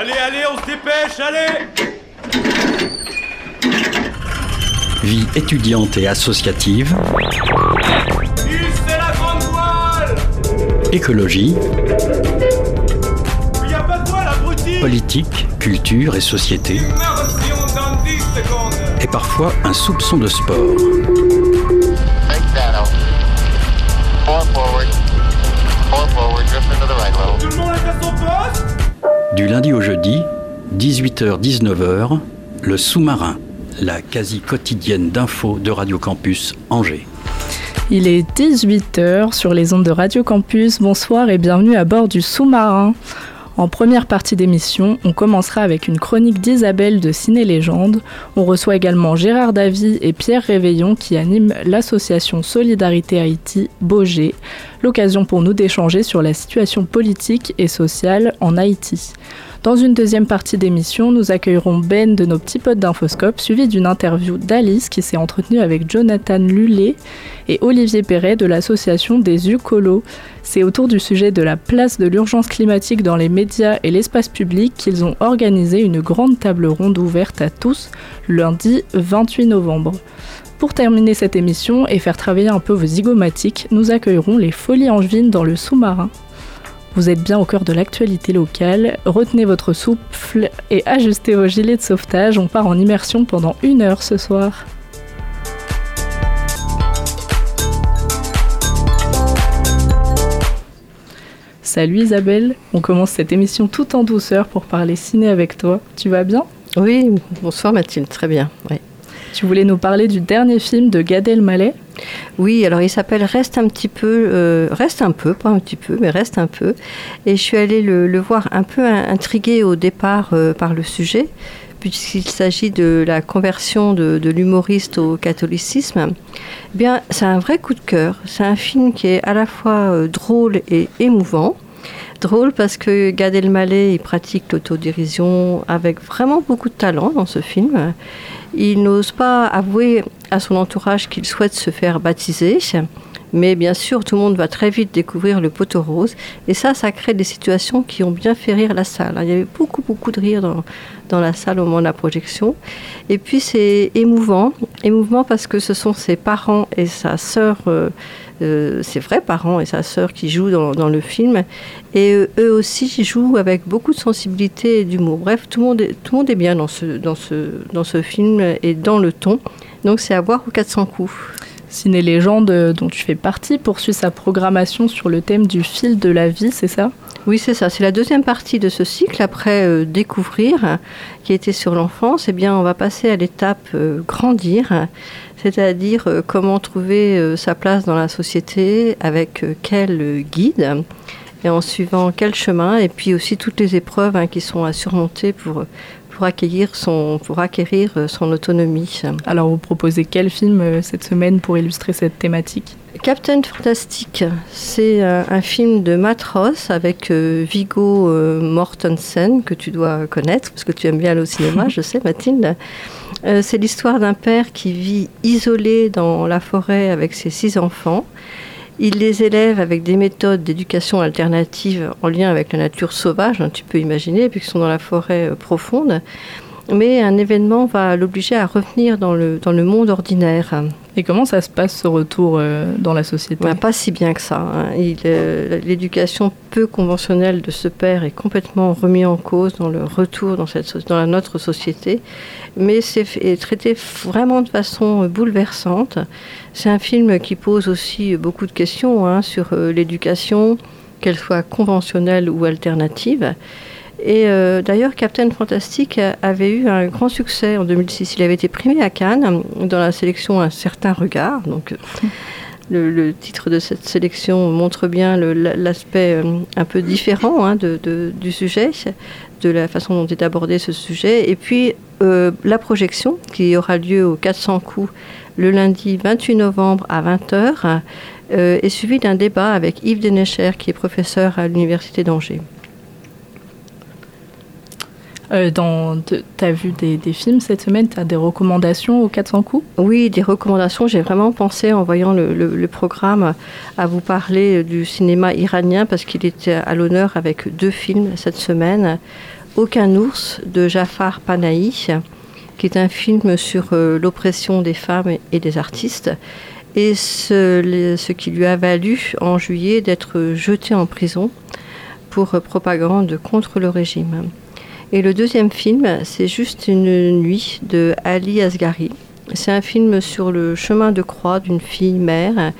Allez, allez, on se dépêche, allez Vie étudiante et associative. c'est la grande voile Écologie. Il a pas de voile, abruti Politique, culture et société. dans 10 secondes Et parfois un soupçon de sport. Du lundi au jeudi, 18h-19h, le sous-marin, la quasi quotidienne d'infos de Radio Campus Angers. Il est 18h sur les ondes de Radio Campus. Bonsoir et bienvenue à bord du sous-marin. En première partie d'émission, on commencera avec une chronique d'Isabelle de Ciné Légende. On reçoit également Gérard Davy et Pierre Réveillon qui animent l'association Solidarité Haïti Beaugé, l'occasion pour nous d'échanger sur la situation politique et sociale en Haïti. Dans une deuxième partie d'émission, nous accueillerons Ben de nos petits potes d'Infoscope, suivi d'une interview d'Alice qui s'est entretenue avec Jonathan Lullet et Olivier Perret de l'association des Ucolos. C'est autour du sujet de la place de l'urgence climatique dans les médias et l'espace public qu'ils ont organisé une grande table ronde ouverte à tous lundi 28 novembre. Pour terminer cette émission et faire travailler un peu vos zygomatiques, nous accueillerons les Folies Angevines dans le sous-marin. Vous êtes bien au cœur de l'actualité locale, retenez votre souffle et ajustez vos gilets de sauvetage, on part en immersion pendant une heure ce soir. Salut Isabelle, on commence cette émission tout en douceur pour parler ciné avec toi. Tu vas bien? Oui, bonsoir Mathilde, très bien. Tu voulais nous parler du dernier film de Gad Elmaleh Oui, alors il s'appelle Reste un petit peu, euh, reste un peu, pas un petit peu, mais reste un peu. Et je suis allée le, voir un peu intriguée au départ euh, par le sujet, puisqu'il s'agit de la conversion de, l'humoriste au catholicisme. Eh bien, c'est un vrai coup de cœur. C'est un film qui est à la fois euh, drôle et émouvant drôle parce que Gad Elmaleh il pratique l'autodérision avec vraiment beaucoup de talent dans ce film. Il n'ose pas avouer à son entourage qu'il souhaite se faire baptiser. Mais bien sûr, tout le monde va très vite découvrir le poteau rose. Et ça, ça crée des situations qui ont bien fait rire la salle. Il y avait beaucoup, beaucoup de rire dans, dans la salle au moment de la projection. Et puis, c'est émouvant. Émouvant parce que ce sont ses parents et sa sœur. Euh, euh, ses vrais parents et sa sœur qui jouent dans, le film. Et euh, eux aussi jouent avec beaucoup de sensibilité et d'humour. Bref, tout le, monde est, tout le monde est bien dans ce, dans, ce, dans ce film et dans le ton. Donc c'est à voir aux 400 coups. Ciné Légende, euh, dont tu fais partie, poursuit sa programmation sur le thème du fil de la vie, c'est ça? Oui, c'est ça. C'est la deuxième partie de ce cycle. Après découvrir, qui était sur l'enfance, eh bien, on va passer à l'étape grandir c'est-à-dire euh, comment trouver euh, sa place dans la société, avec euh, quel guide et en suivant quel chemin, et puis aussi toutes les épreuves hein, qui sont à surmonter pour, pour, acquérir son, pour acquérir son autonomie. Alors vous proposez quel film cette semaine pour illustrer cette thématique? Captain Fantastic, c'est un film de Matt Ross avec Vigo Mortensen, que tu dois connaître, parce que tu aimes bien aller au cinéma, je sais Mathilde. Euh, c'est l'histoire d'un père qui vit isolé dans la forêt avec ses six enfants. Il les élève avec des méthodes d'éducation alternative en lien avec la nature sauvage, hein, tu peux imaginer, puisqu'ils sont dans la forêt euh, profonde. Mais un événement va l'obliger à revenir dans le, dans le monde ordinaire. Et comment ça se passe ce retour euh, dans la société bah, Pas si bien que ça. Hein. Euh, l'éducation peu conventionnelle de ce père est complètement remise en cause dans le retour dans, cette, dans notre société, mais c'est traité vraiment de façon euh, bouleversante. C'est un film qui pose aussi beaucoup de questions hein, sur l'éducation, qu'elle soit conventionnelle ou alternative. Et euh, d'ailleurs, Captain Fantastic avait eu un grand succès en 2006. Il avait été primé à Cannes dans la sélection Un certain regard. Donc, euh, le, titre de cette sélection montre bien l'aspect euh, un peu différent hein, du sujet, de la façon dont est abordé ce sujet. Et puis, la projection qui aura lieu au 400 coups le lundi 28 novembre à 20h est suivie d'un débat avec Yves Denecher, qui est professeur à l'Université d'Angers. Euh, tu as vu des, films cette semaine Tu as des recommandations aux 400 coups? Oui, des recommandations. J'ai vraiment pensé, en voyant le, programme, à vous parler du cinéma iranien parce qu'il était à l'honneur avec deux films cette semaine. Aucun ours de Jafar Panahi, qui est un film sur l'oppression des femmes et des artistes, et ce, ce, qui lui a valu en juillet d'être jeté en prison pour propagande contre le régime. Et le deuxième film, c'est Juste une nuit de Ali Asghari. C'est un film sur le chemin de croix d'une fille mère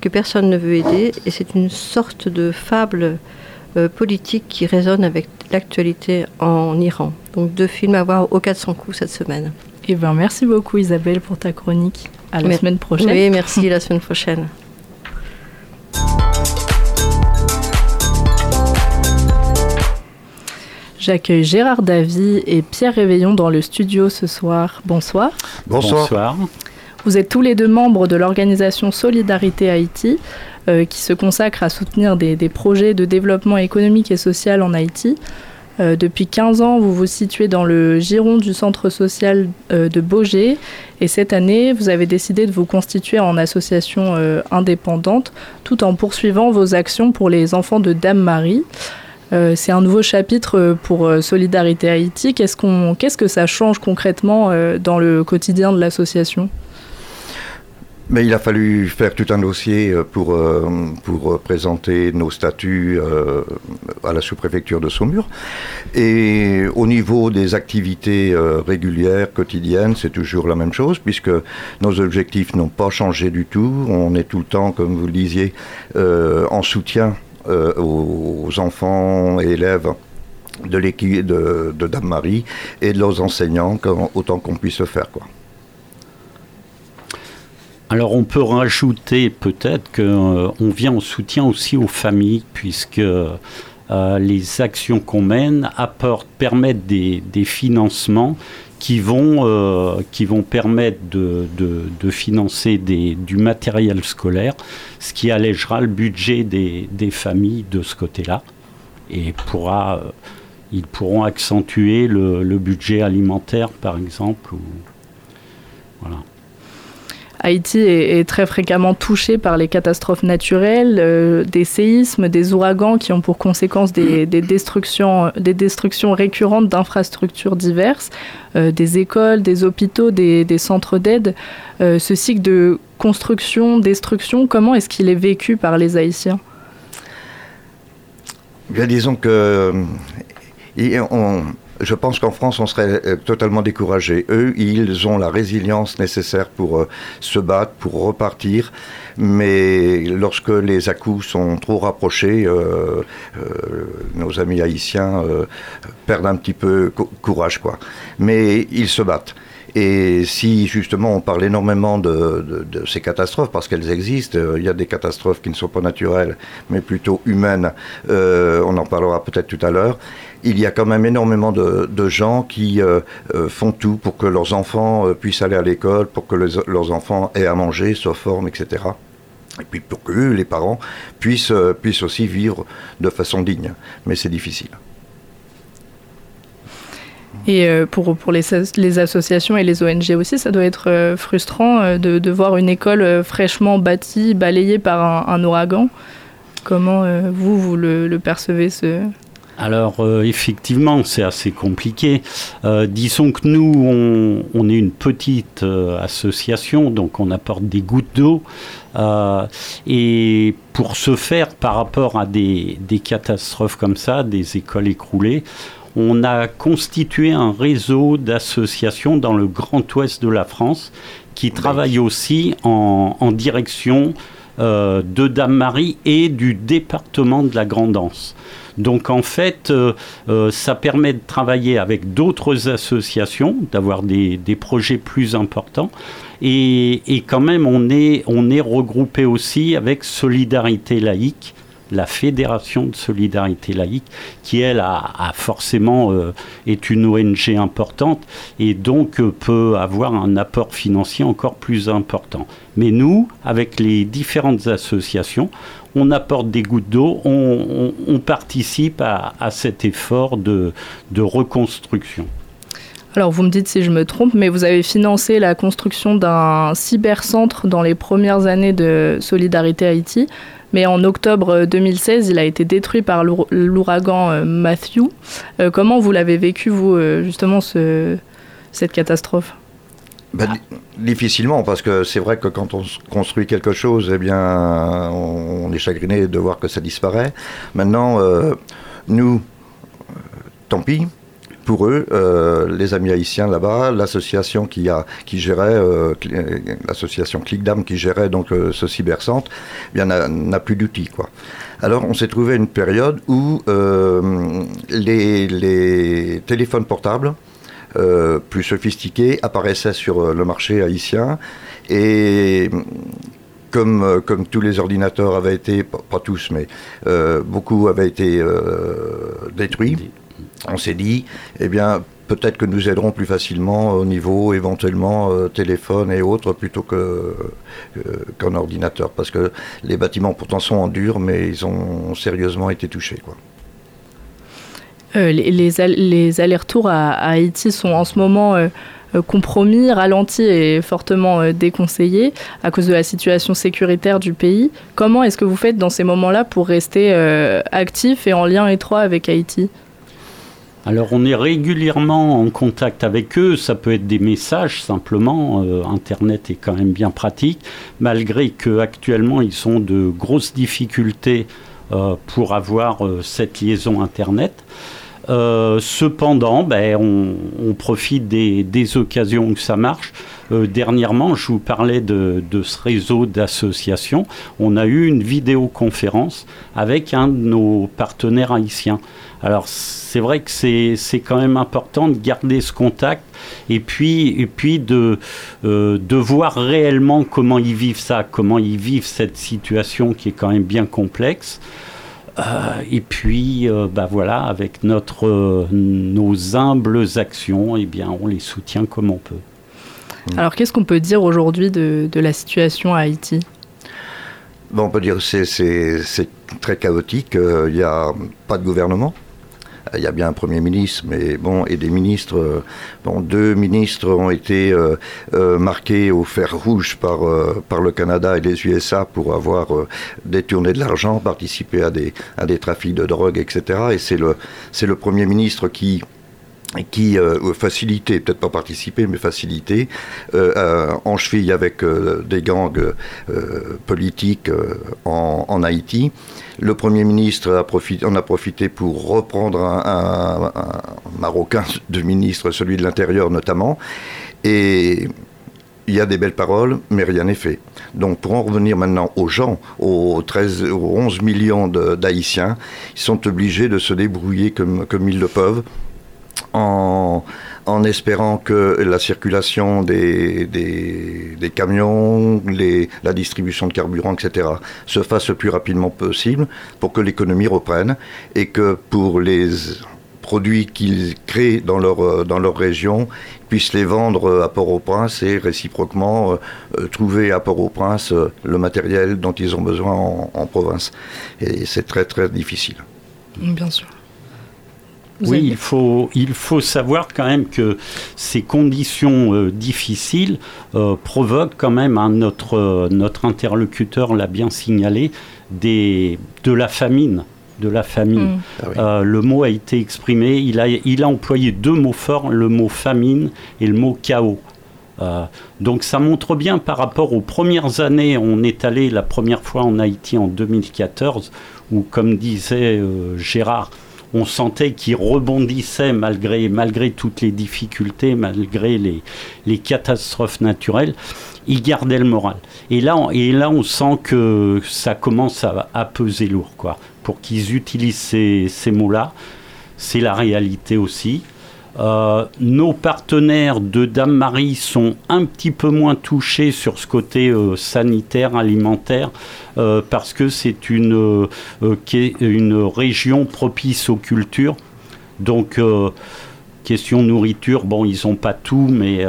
que personne ne veut aider et c'est une sorte de fable euh, politique qui résonne avec l'actualité en Iran. Donc deux films à voir au 400 coups cette semaine. Eh ben, merci beaucoup Isabelle pour ta chronique. À la semaine prochaine. Oui, merci, la semaine prochaine. J'accueille Gérard Davy et Pierre Réveillon dans le studio ce soir. Bonsoir. Bonsoir. Vous êtes tous les deux membres de l'organisation Solidarité Haïti, euh, qui se consacre à soutenir des, projets de développement économique et social en Haïti. Euh, depuis 15 ans, vous vous situez dans le giron du centre social euh, de Beaugé et cette année, vous avez décidé de vous constituer en association indépendante tout en poursuivant vos actions pour les enfants de Dame Marie. Euh, c'est un nouveau chapitre euh, pour euh, Solidarité Haïti. Qu'est-ce, que ça change concrètement dans le quotidien de l'association? Mais il a fallu faire tout un dossier pour, pour présenter nos statuts à la sous-préfecture de Saumur. Et au niveau des activités régulières, quotidiennes, c'est toujours la même chose, puisque nos objectifs n'ont pas changé du tout. On est tout le temps, comme vous le disiez, en soutien euh, aux enfants et élèves de l'équipe de, Dame Marie et de leurs enseignants autant qu'on puisse le faire. Alors on peut rajouter peut-être qu'on euh, vient en soutien aussi aux familles puisque euh, les actions qu'on mène apportent, permettent des, financements qui vont, euh, qui vont permettre de, financer des, du matériel scolaire, ce qui allégera le budget des, familles de ce côté-là et pourra, euh, ils pourront accentuer le, budget alimentaire, par exemple. Voilà. Haïti est, très fréquemment touché par les catastrophes naturelles, euh, des séismes, des ouragans qui ont pour conséquence des, destructions, des destructions récurrentes d'infrastructures diverses, euh, des écoles, des hôpitaux, des, centres d'aide. Euh, ce cycle de construction, destruction, comment est-ce qu'il est vécu par les Haïtiens? Bien, disons que on, je pense qu'en France, on serait euh, totalement découragé. Eux, ils ont la résilience nécessaire pour euh, se battre, pour repartir. Mais lorsque les à-coups sont trop rapprochés, euh, nos amis haïtiens perdent un petit peu courage, quoi. Mais ils se battent. Et si justement on parle énormément de, ces catastrophes, parce qu'elles existent, il y a des catastrophes qui ne sont pas naturelles, mais plutôt humaines, on en parlera peut-être tout à l'heure, il y a quand même énormément de, gens qui euh, euh, font tout pour que leurs enfants euh, puissent aller à l'école, pour que leurs enfants aient à manger, soient forment, etc. Et puis pour que les parents, puissent, aussi vivre de façon digne. Mais c'est difficile. Et pour, les, associations et les ONG aussi, ça doit être frustrant de, voir une école fraîchement bâtie, balayée par un, ouragan. Comment vous, vous le percevez ce, alors euh, effectivement, c'est assez compliqué. Euh, disons que nous, on, est une petite euh, association, donc on apporte des gouttes d'eau. et pour ce faire, par rapport à des, catastrophes comme ça, des écoles écroulées, on a constitué un réseau d'associations dans le grand ouest de la France qui travaillent aussi en, en direction de Dame-Marie et du département de la Grande-Anse. Donc en fait, euh, euh, ça permet de travailler avec d'autres associations, d'avoir des, projets plus importants. Et, quand même, on est regroupé aussi avec Solidarité laïque la Fédération de solidarité laïque, qui elle a, forcément euh, est une ONG importante et donc euh, peut avoir un apport financier encore plus important. Mais nous, avec les différentes associations, on apporte des gouttes d'eau, on, participe à, cet effort de reconstruction. Alors vous me dites si je me trompe, mais vous avez financé la construction d'un cybercentre dans les premières années de Solidarité Haïti. Mais en octobre 2016, il a été détruit par l'ouragan Matthew. comment vous l'avez vécu, vous, justement, ce, cette catastrophe? Bah, Difficilement, parce que c'est vrai que quand on construit quelque chose, eh bien, on, est chagriné de voir que ça disparaît. Maintenant, euh, nous, euh, tant pis. Pour eux, euh, les amis haïtiens là-bas, l'association qui a qui gérait l'association Clickdam qui gérait donc ce cybercentre, eh bien n'a plus d'outils quoi. Alors on s'est trouvé une période où les, téléphones portables euh, plus sophistiqués apparaissaient sur euh, le marché haïtien et comme, euh, comme tous les ordinateurs avaient été, pas, tous, mais beaucoup avaient été détruits, on s'est dit, eh bien, peut-être que nous aiderons plus facilement au niveau éventuellement téléphone et autres plutôt qu'un ordinateur. Parce que les bâtiments pourtant sont en dur, mais ils ont sérieusement été touchés. Quoi. Euh, les, allers-retours à, Haïti sont en ce moment euh, euh, compromis, ralentis et fortement déconseillés à cause de la situation sécuritaire du pays. Comment est-ce que vous faites dans ces moments-là pour rester actif et en lien étroit avec Haïti? Alors on est régulièrement en contact avec eux, ça peut être des messages simplement, Internet est quand même bien pratique, malgré qu'actuellement ils ont de grosses difficultés pour avoir cette liaison Internet. Euh, cependant, ben, on, profite des, occasions où ça marche. Euh, dernièrement, je vous parlais de, ce réseau d'associations. On a eu une vidéoconférence avec un de nos partenaires haïtiens. Alors, c'est vrai que c'est quand même important de garder ce contact et puis, euh, de voir réellement comment ils vivent ça, comment ils vivent cette situation qui est quand même bien complexe. Euh, et puis, euh, bah voilà, avec notre, euh, nos humbles actions, eh bien, on les soutient comme on peut. Alors, qu'est-ce qu'on peut dire aujourd'hui de, de, la situation à Haïti? Bon, On peut dire que c'est très chaotique. Il n'y a pas de gouvernement. Il y a bien un Premier ministre, mais bon, et des ministres. Euh, bon, deux ministres ont été euh, euh, marqués au fer rouge par, par le Canada et les USA pour avoir détourné de l'argent, participé à des, à des trafics de drogue, etc. Et c'est le, le Premier ministre qui qui euh, facilitait, peut-être pas participer, mais faciliter, euh, en cheville avec des gangs politiques en, Haïti. Le Premier ministre a profité, en a profité pour reprendre un, Marocain de ministre, celui de l'Intérieur notamment. Et il y a des belles paroles, mais rien n'est fait. Donc pour en revenir maintenant aux gens, aux, 13, aux 11 millions d'Haïtiens, ils sont obligés de se débrouiller comme ils le peuvent en, espérant que la circulation des, des, camions, la distribution de carburant, etc., se fasse le plus rapidement possible pour que l'économie reprenne et que pour les produits qu'ils créent dans leur, dans leur région, puissent les vendre à Port-au-Prince et réciproquement euh, trouver à Port-au-Prince euh, le matériel dont ils ont besoin en province. Et c'est très très difficile. Bien sûr oui, il faut, il faut savoir quand même que ces conditions euh, difficiles euh, provoquent quand même, hein, notre, euh, notre interlocuteur l'a bien signalé, des, de la famine. De la famine. Mm. Ah le mot a été exprimé, il a, il a employé deux mots forts, le mot famine et le mot chaos. donc ça montre bien par rapport aux premières années, on est allé la première fois en Haïti en 2014, où comme disait Gérard, on sentait qu'il rebondissait malgré, malgré toutes les difficultés, malgré les, les catastrophes naturelles. Il gardait le moral. Et là, on, et là, on sent que ça commence à, peser lourd, quoi. Pour qu'ils utilisent ces, ces mots-là, c'est la réalité aussi. Euh, nos partenaires de Dame-Marie sont un petit peu moins touchés sur ce côté euh, sanitaire, alimentaire, euh, parce que c'est une, une région propice aux cultures. Donc, question nourriture, bon, ils n'ont pas tout, mais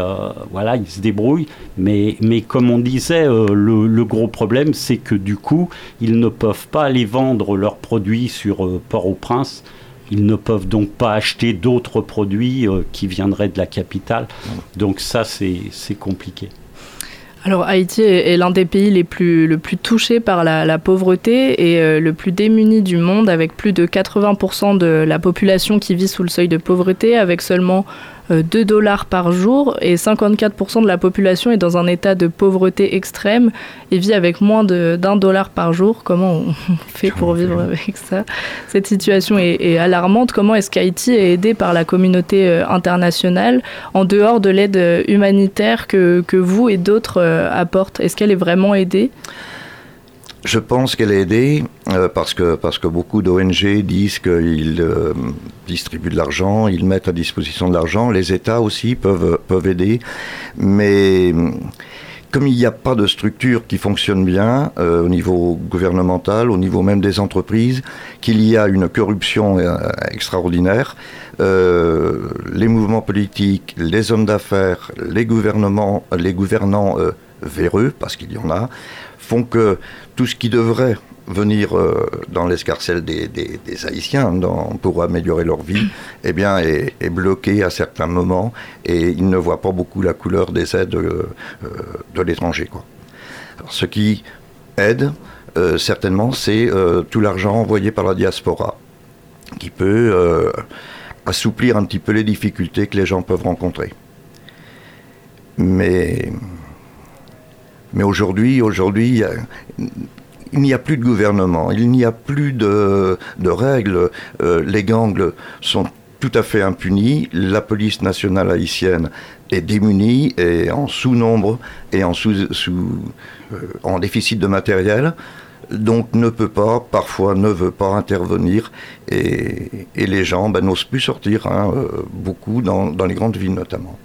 voilà, ils se débrouillent. Mais, mais comme on disait, le, gros problème, c'est que du coup, ils ne peuvent pas aller vendre leurs produits sur Port-au-Prince ils ne peuvent donc pas acheter d'autres produits qui viendraient de la capitale. Donc ça, c'est compliqué. Alors Haïti est, l'un des pays les plus, le plus touchés par la, pauvreté et euh, le plus démuni du monde, avec plus de 80% de la population qui vit sous le seuil de pauvreté, avec seulement 2 euh, dollars par jour et 54% de la population est dans un état de pauvreté extrême et vit avec moins d'un dollar par jour. Comment on fait pour vivre avec ça? Cette situation est, alarmante. Comment est-ce qu'Haïti est aidé par la communauté euh, internationale en dehors de l'aide euh, humanitaire que, que vous et d'autres apportent? Est-ce qu'elle est vraiment aidée? Je pense qu'elle est aidée euh, parce, que, parce que beaucoup d'ONG disent qu'ils euh, distribuent de l'argent, ils mettent à disposition de l'argent. Les États aussi peuvent, peuvent aider. Mais comme il n'y a pas de structure qui fonctionne bien euh, au niveau gouvernemental, au niveau même des entreprises, qu'il y a une corruption extraordinaire, les mouvements politiques, les hommes d'affaires, les gouvernements, les gouvernants véreux, parce qu'il y en a, font que tout ce qui devrait venir euh, dans l'escarcelle des, Haïtiens pour améliorer leur vie, eh bien, est, bloqué à certains moments et ils ne voient pas beaucoup la couleur des aides euh, euh, de l'étranger. Ce qui aide, certainement, c'est tout l'argent envoyé par la diaspora qui peut assouplir un petit peu les difficultés que les gens peuvent rencontrer. Mais mais aujourd'hui, aujourd'hui, il n'y a plus de gouvernement, il n'y a plus de, règles. Euh, les gangs sont tout à fait impunis. La police nationale haïtienne est démunie et en sous-nombre et en, euh, déficit de matériel. Donc ne peut pas, parfois ne veut pas intervenir et, les gens ben, n'osent plus sortir, hein, euh, beaucoup dans les grandes villes notamment.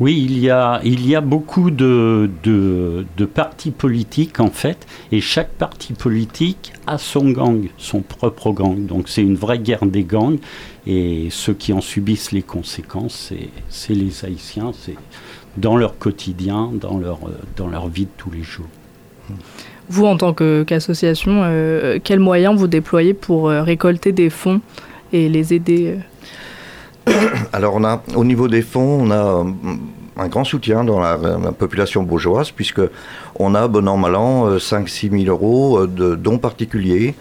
Oui, il y a, il y a beaucoup de, de, partis politiques en fait, et chaque parti politique a son gang, son propre gang. Donc c'est une vraie guerre des gangs, et ceux qui en subissent les conséquences, c'est les Haïtiens, c'est dans leur quotidien, dans leur, dans leur vie de tous les jours. Vous, en tant qu'association, euh, quels moyens vous déployez pour euh, récolter des fonds et les aider euh? alors on a, au niveau des fonds, on a un grand soutien dans la, population bourgeoise, puisque on a, bon an, mal an, 5-6 000 euros euh, de dons particuliers.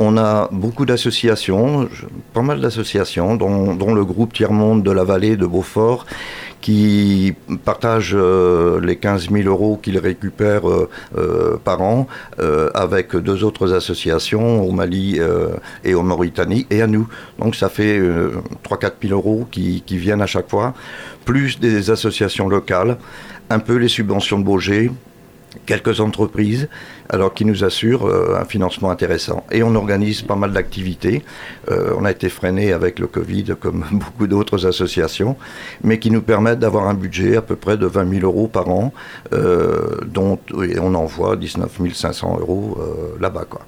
On a beaucoup d'associations, pas mal d'associations, dont, le groupe Tiers-Monde de la Vallée de Beaufort, qui partage euh, les 15 000 euros qu'il récupère euh, euh, par an avec deux autres associations au Mali et au Mauritanie et à nous. Donc ça fait 3-4 000 euros qui, qui, viennent à chaque fois, plus des associations locales, un peu les subventions de Beaugé, quelques entreprises, alors qui nous assurent euh, un financement intéressant. Et on organise pas mal d'activités. Euh, on a été freiné avec le Covid, comme beaucoup d'autres associations, mais qui nous permettent d'avoir un budget à peu près de 20 000 euros par an, euh, dont on envoie 19 500 euros là-bas, quoi.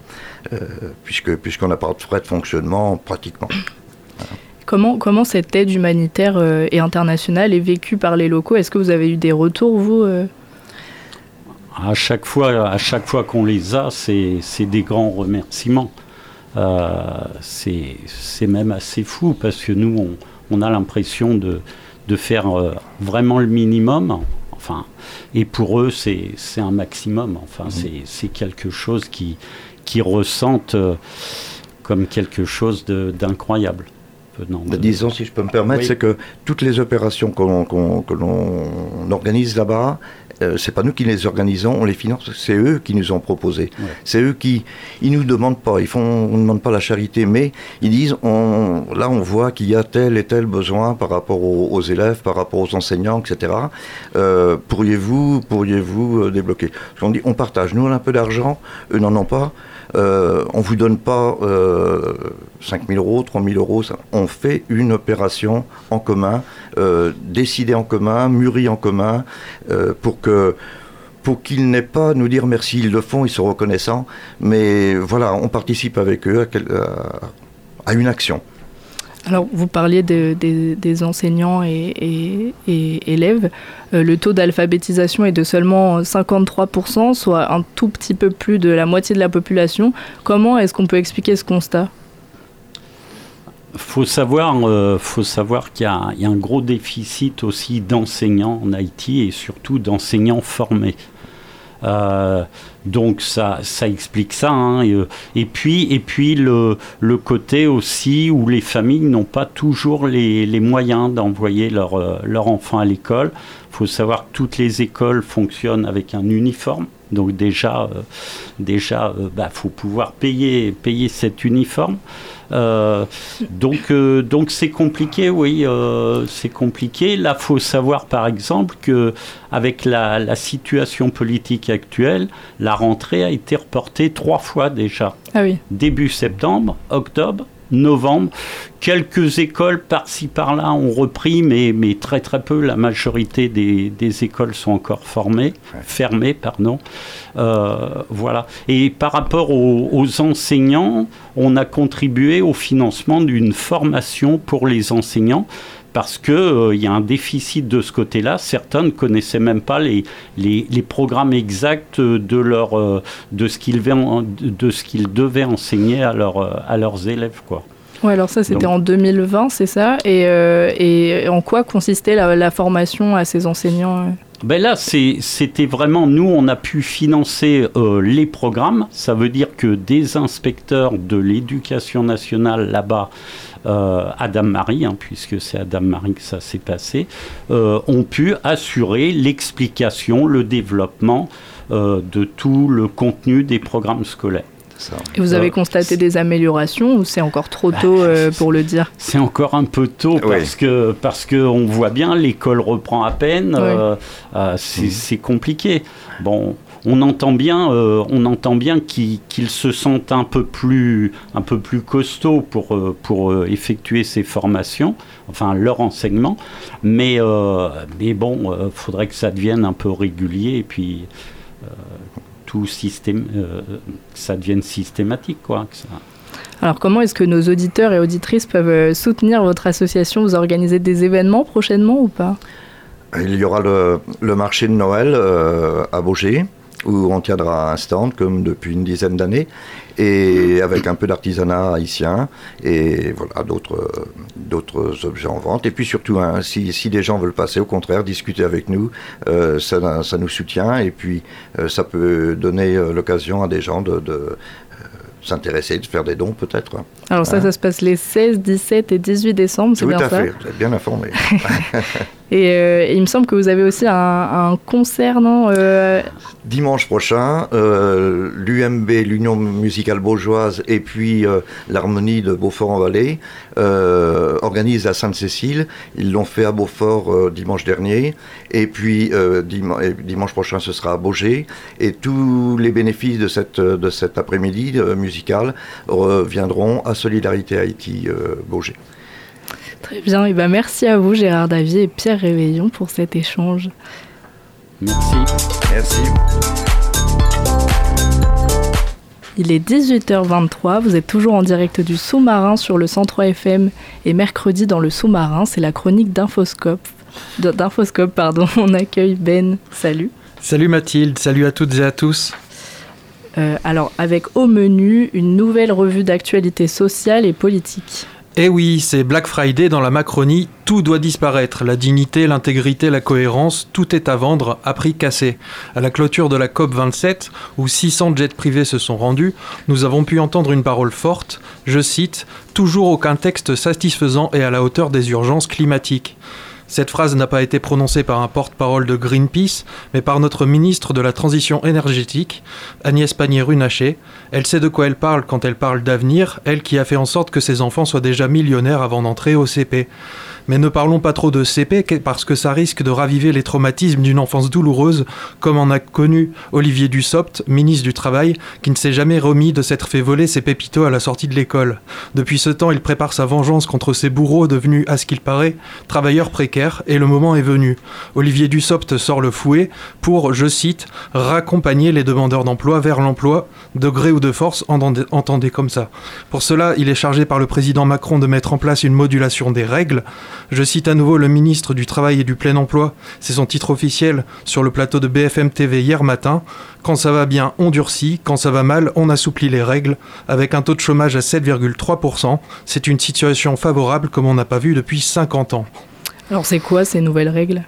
puisque puisqu'on n'a pas de frais de fonctionnement pratiquement. Comment, comment cette aide humanitaire et internationale est vécue par les locaux? Est-ce que vous avez eu des retours, vous à chaque fois, à chaque fois qu'on les a, c'est des grands remerciements. Euh, c'est même assez fou parce que nous, on, on a l'impression de, de, faire euh, vraiment le minimum. Enfin, et pour eux, c'est un maximum. Enfin, mmh. c'est quelque chose qui, qui ressentent euh, comme quelque chose d'incroyable. Disons, si je peux me permettre, c'est que toutes les opérations que l'on organise là-bas, euh, c'est pas nous qui les organisons, on les finance, c'est eux qui nous ont proposé. C'est eux qui, ils nous demandent pas, ils font, on ne demande pas la charité, mais ils disent, on, là on voit qu'il y a tel et tel besoin par rapport aux, élèves, par rapport aux enseignants, etc. Euh, pourriez-vous, pourriez-vous euh, débloquer? On dit, on partage. Nous on a un peu d'argent, eux n'en ont pas. Euh, on ne vous donne pas euh, 5 000 euros, 3 000 euros. On fait une opération en commun, euh, décidée en commun, mûrie en commun, euh, pour que pour qu'ils n'aient pas à nous dire merci, ils le font, ils sont reconnaissants, mais voilà, on participe avec eux à, à une action. Alors, vous parliez de, des enseignants et, élèves. Euh, le taux d'alphabétisation est de seulement 53%, soit un tout petit peu plus de la moitié de la population. Comment est-ce qu'on peut expliquer ce constat? Faut savoir, euh, faut savoir qu'il y, a un gros déficit aussi d'enseignants en Haïti et surtout d'enseignants formés. Euh, donc ça, ça explique ça. Hein. Et, euh, et, puis, et puis le, le, côté aussi où les familles n'ont pas toujours les, les moyens d'envoyer leur, euh, leur enfant à l'école. Il faut savoir que toutes les écoles fonctionnent avec un uniforme. Donc déjà, euh, déjà, bah, faut pouvoir payer, payer cet uniforme. Euh, donc, euh, donc c'est compliqué, oui, euh, c'est compliqué. Là, faut savoir, par exemple, que avec la, la, situation politique actuelle, la rentrée a été reportée trois fois déjà. Ah oui. Début septembre, octobre novembre. Quelques écoles par-ci par-là ont repris, mais, mais très très peu. La majorité des, des écoles sont encore formées, fermées. Pardon. Euh, voilà. Et par rapport aux, enseignants, on a contribué au financement d'une formation pour les enseignants parce qu'il euh, y a un déficit de ce côté-là. Certains ne connaissaient même pas les, les, les programmes exacts de, leur, euh, de ce qu'ils qu devaient enseigner à, leur, à leurs élèves. Quoi. Ouais, alors ça c'était en 2020, c'est ça? Et, euh, et, en quoi consistait la, la, formation à ces enseignants ben là, c'était vraiment, nous, on a pu financer euh, les programmes. Ça veut dire que des inspecteurs de l'éducation nationale là-bas euh, Adam Marie, hein, puisque c'est Adam Marie que ça s'est passé, euh, ont pu assurer l'explication, le développement euh, de tout le contenu des programmes scolaires. Et vous avez constaté des améliorations ou c'est encore trop tôt bah, pour le dire? C'est encore un peu tôt parce que parce que on voit bien l'école reprend à peine, c'est compliqué. Bon, on entend bien, euh, on entend bien qu'ils se sentent un peu plus, un peu plus costauds pour, euh, pour euh, effectuer ces formations, enfin leur enseignement. Mais, mais bon, il faudrait que ça devienne un peu régulier et puis tout système, ça devienne systématique, quoi. Alors comment est-ce que nos auditeurs et auditrices peuvent soutenir votre association? Vous organisez des événements prochainement ou pas? Il y aura le, le marché de Noël à Beaugé où on tiendra un stand comme depuis une dizaine d'années et avec un peu d'artisanat haïtien et voilà d'autres d'autres objets en vente et puis surtout hein, si, si des gens veulent passer au contraire discuter avec nous euh, ça, ça, nous soutient et puis euh, ça peut donner euh, l'occasion à des gens de, de s'intéresser, de faire des dons peut-être. Alors ça, hein ça se passe les 16, 17 et 18 décembre, c'est bien ça Tout à fait, vous êtes bien informé. Euh, et, il me semble que vous avez aussi un, concert, non euh Dimanche prochain, euh, l'UMB, l'Union musicale beaujoise, et puis l'Harmonie de Beaufort-en-Vallée organisent la Sainte-Cécile. Ils l'ont fait à Beaufort dimanche dernier, et puis dimanche prochain, ce sera à Beaugé. Et tous les bénéfices de, cette, de cet après-midi musical reviendront à Solidarité Haïti Beaugé. Très bien, et ben merci à vous Gérard Davier et Pierre Réveillon pour cet échange. Merci. Merci. Il est 18h23, vous êtes toujours en direct du sous-marin sur le 103 FM et mercredi dans le sous-marin, c'est la chronique d'Infoscope. D'Infoscope, pardon, on accueille Ben. Salut. Salut Mathilde, salut à toutes et à tous. Euh, alors, avec au menu une nouvelle revue d'actualité sociale et politique. Eh oui, c'est Black Friday dans la Macronie, tout doit disparaître, la dignité, l'intégrité, la cohérence, tout est à vendre à prix cassé. À la clôture de la COP 27, où 600 jets privés se sont rendus, nous avons pu entendre une parole forte, je cite, Toujours aucun texte satisfaisant et à la hauteur des urgences climatiques. Cette phrase n'a pas été prononcée par un porte-parole de Greenpeace, mais par notre ministre de la Transition énergétique, Agnès Pannier-Runacher. Elle sait de quoi elle parle quand elle parle d'avenir, elle qui a fait en sorte que ses enfants soient déjà millionnaires avant d'entrer au CP. Mais ne parlons pas trop de CP parce que ça risque de raviver les traumatismes d'une enfance douloureuse, comme en a connu Olivier Dussopt, ministre du Travail, qui ne s'est jamais remis de s'être fait voler ses pépitos à la sortie de l'école. Depuis ce temps, il prépare sa vengeance contre ses bourreaux devenus, à ce qu'il paraît, travailleurs précaires, et le moment est venu. Olivier Dussopt sort le fouet pour, je cite, raccompagner les demandeurs d'emploi vers l'emploi, de gré ou de force, entendez comme ça. Pour cela, il est chargé par le président Macron de mettre en place une modulation des règles. Je cite à nouveau le ministre du Travail et du Plein Emploi, c'est son titre officiel, sur le plateau de BFM TV hier matin. Quand ça va bien, on durcit, quand ça va mal, on assouplit les règles, avec un taux de chômage à 7,3%. C'est une situation favorable comme on n'a pas vu depuis 50 ans. Alors c'est quoi ces nouvelles règles?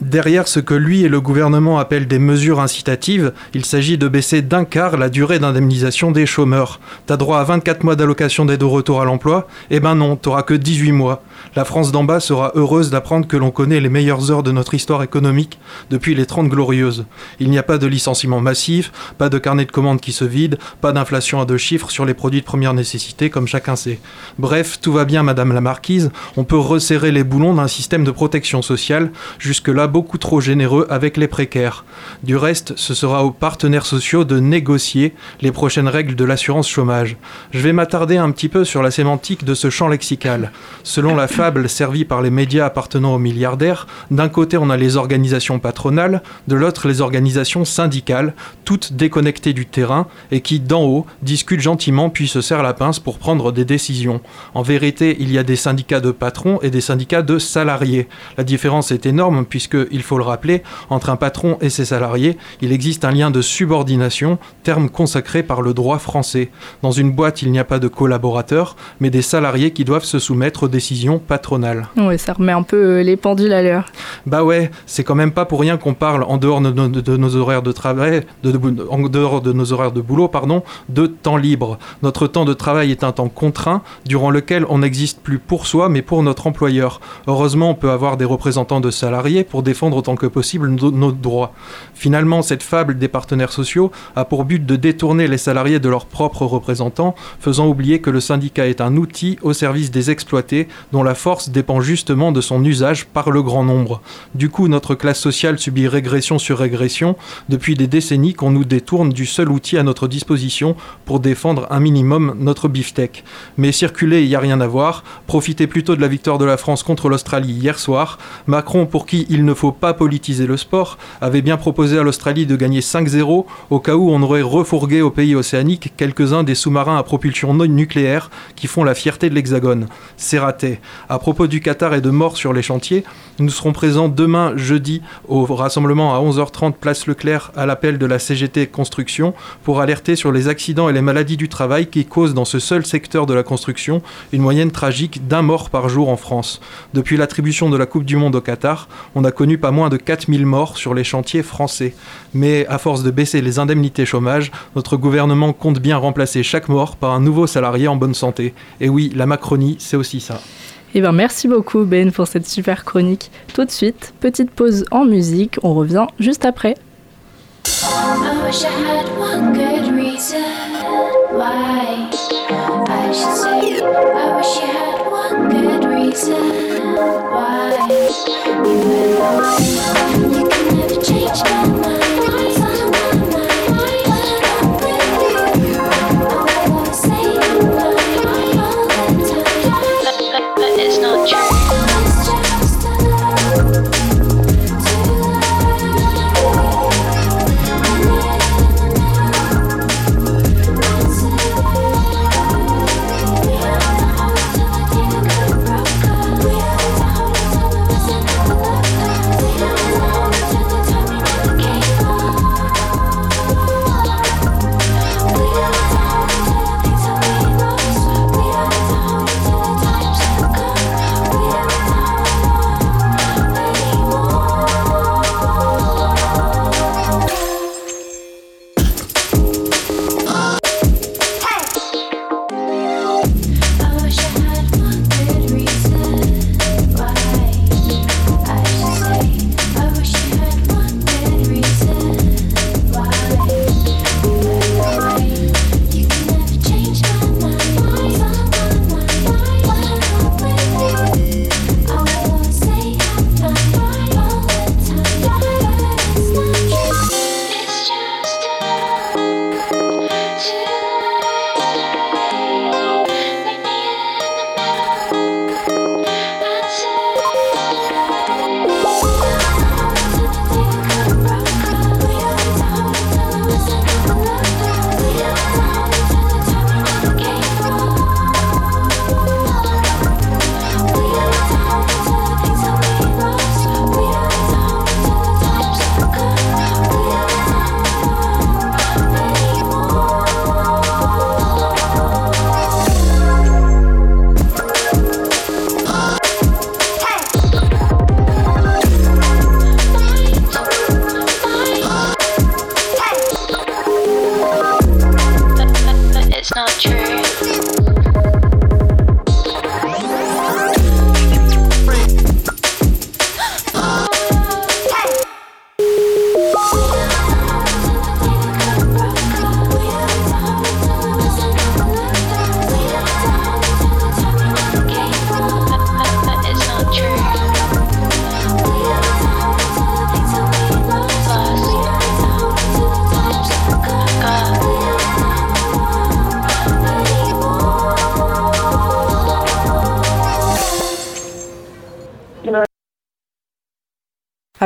Derrière ce que lui et le gouvernement appellent des mesures incitatives, il s'agit de baisser d'un quart la durée d'indemnisation des chômeurs. T'as droit à 24 mois d'allocation d'aide au retour à l'emploi Eh ben non, t'auras que 18 mois. La France d'en bas sera heureuse d'apprendre que l'on connaît les meilleures heures de notre histoire économique depuis les 30 glorieuses. Il n'y a pas de licenciement massif, pas de carnet de commandes qui se vide, pas d'inflation à deux chiffres sur les produits de première nécessité comme chacun sait. Bref, tout va bien madame la marquise, on peut resserrer les boulons d'un système de protection sociale jusque-là beaucoup trop généreux avec les précaires. Du reste, ce sera aux partenaires sociaux de négocier les prochaines règles de l'assurance chômage. Je vais m'attarder un petit peu sur la sémantique de ce champ lexical. Selon la fable servie par les médias appartenant aux milliardaires, d'un côté on a les organisations patronales, de l'autre les organisations syndicales, toutes déconnectées du terrain et qui, d'en haut, discutent gentiment puis se serrent la pince pour prendre des décisions. En vérité, il y a des syndicats de patrons et des syndicats de salariés. La différence est énorme puisque il faut le rappeler, entre un patron et ses salariés, il existe un lien de subordination, terme consacré par le droit français. Dans une boîte, il n'y a pas de collaborateurs, mais des salariés qui doivent se soumettre aux décisions patronales. Oui, ça remet un peu euh, les pendules à l'heure. Bah ouais, c'est quand même pas pour rien qu'on parle en dehors de, nos horaires de travail, en dehors de nos horaires de boulot, pardon, de temps libre. Notre temps de travail est un temps contraint, durant lequel on n'existe plus pour soi, mais pour notre employeur. Heureusement, on peut avoir des représentants de salariés pour défendre autant que possible nos, droits. Finalement, cette fable des partenaires sociaux a pour but de détourner les salariés de leurs propres représentants, faisant oublier que le syndicat est un outil au service des exploités dont la force dépend justement de son usage par le grand nombre. Du coup, notre classe sociale subit régression sur régression depuis des décennies qu'on nous détourne du seul outil à notre disposition pour défendre un minimum notre beefsteak. Mais circuler, il n'y a rien à voir. Profitez plutôt de la victoire de la France contre l'Australie hier soir. Macron, pour qui il ne faut pas politiser le sport, avait bien proposé à l'Australie de gagner 5-0 au cas où on aurait refourgué au pays océanique quelques-uns des sous-marins à propulsion nucléaire qui font la fierté de l'Hexagone. C'est raté. À propos du Qatar et de morts sur les chantiers, nous serons présents demain jeudi au rassemblement à 11h30 place Leclerc à l'appel de la CGT Construction pour alerter sur les accidents et les maladies du travail qui causent dans ce seul secteur de la construction une moyenne tragique d'un mort par jour en France. Depuis l'attribution de la Coupe du Monde au Qatar, on a connu pas moins de 4000 morts sur les chantiers français. Mais à force de baisser les indemnités chômage, notre gouvernement compte bien remplacer chaque mort par un nouveau salarié en bonne santé. Et oui, la Macronie, c'est aussi ça. Eh bien, merci beaucoup Ben pour cette super chronique. Tout de suite, petite pause en musique, on revient juste après.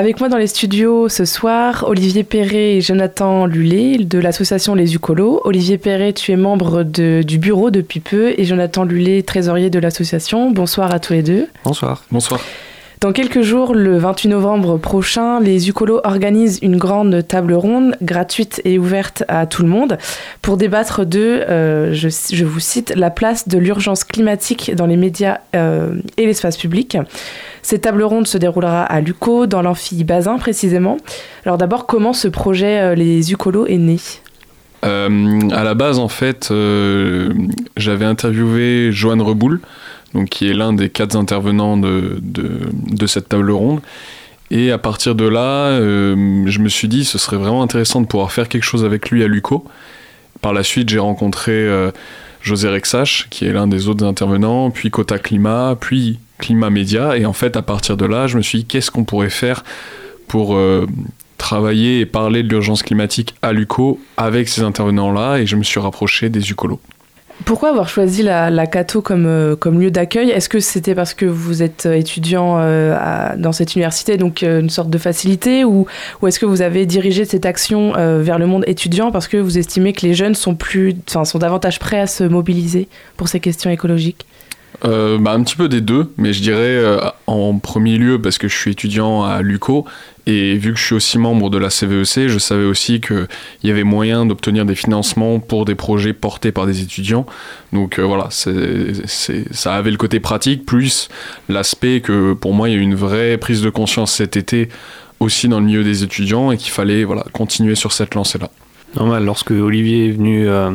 Avec moi dans les studios ce soir, Olivier Perret et Jonathan Lullet de l'association Les Ucolos. Olivier Perret, tu es membre du bureau depuis peu et Jonathan Lullet, trésorier de l'association. Bonsoir à tous les deux. Bonsoir. Bonsoir. Dans quelques jours, le 28 novembre prochain, les Ucolos organisent une grande table ronde gratuite et ouverte à tout le monde pour débattre de, euh, je, vous cite, la place de l'urgence climatique dans les médias euh, et l'espace public. Cette table ronde se déroulera à Luco, dans l'amphi Bazin précisément. Alors d'abord, comment ce projet euh, Les Ucolos est né? À la base, en fait, j'avais interviewé Joanne Reboul, donc qui est l'un des quatre intervenants de, de, cette table ronde. Et à partir de là, euh, je me suis dit ce serait vraiment intéressant de pouvoir faire quelque chose avec lui à Luco. Par la suite, j'ai rencontré euh, José Rexach, qui est l'un des autres intervenants, puis Cota Climat, puis Climat Média. Et en fait, à partir de là, je me suis dit qu'est-ce qu'on pourrait faire pour euh, travailler et parler de l'urgence climatique à Luco avec ces intervenants-là? Et je me suis rapproché des Ucolos. Pourquoi avoir choisi la, Cato comme, euh, comme lieu d'accueil? Est-ce que c'était parce que vous êtes euh, étudiant euh, dans cette université, donc une sorte de facilité, ou, ou est-ce que vous avez dirigé cette action vers le monde étudiant parce que vous estimez que les jeunes sont, plus, sont davantage prêts à se mobiliser pour ces questions écologiques? Bah, un petit peu des deux, mais je dirais en premier lieu parce que je suis étudiant à l'UCO et vu que je suis aussi membre de la CVEC, e je savais aussi qu'il y avait moyen d'obtenir des financements pour des projets portés par des étudiants. Donc euh, voilà, ça avait le côté pratique, plus l'aspect que pour moi, il y a eu une vraie prise de conscience cet été aussi dans le milieu des étudiants et qu'il fallait voilà, continuer sur cette lancée-là. Lorsque Olivier est venu euh,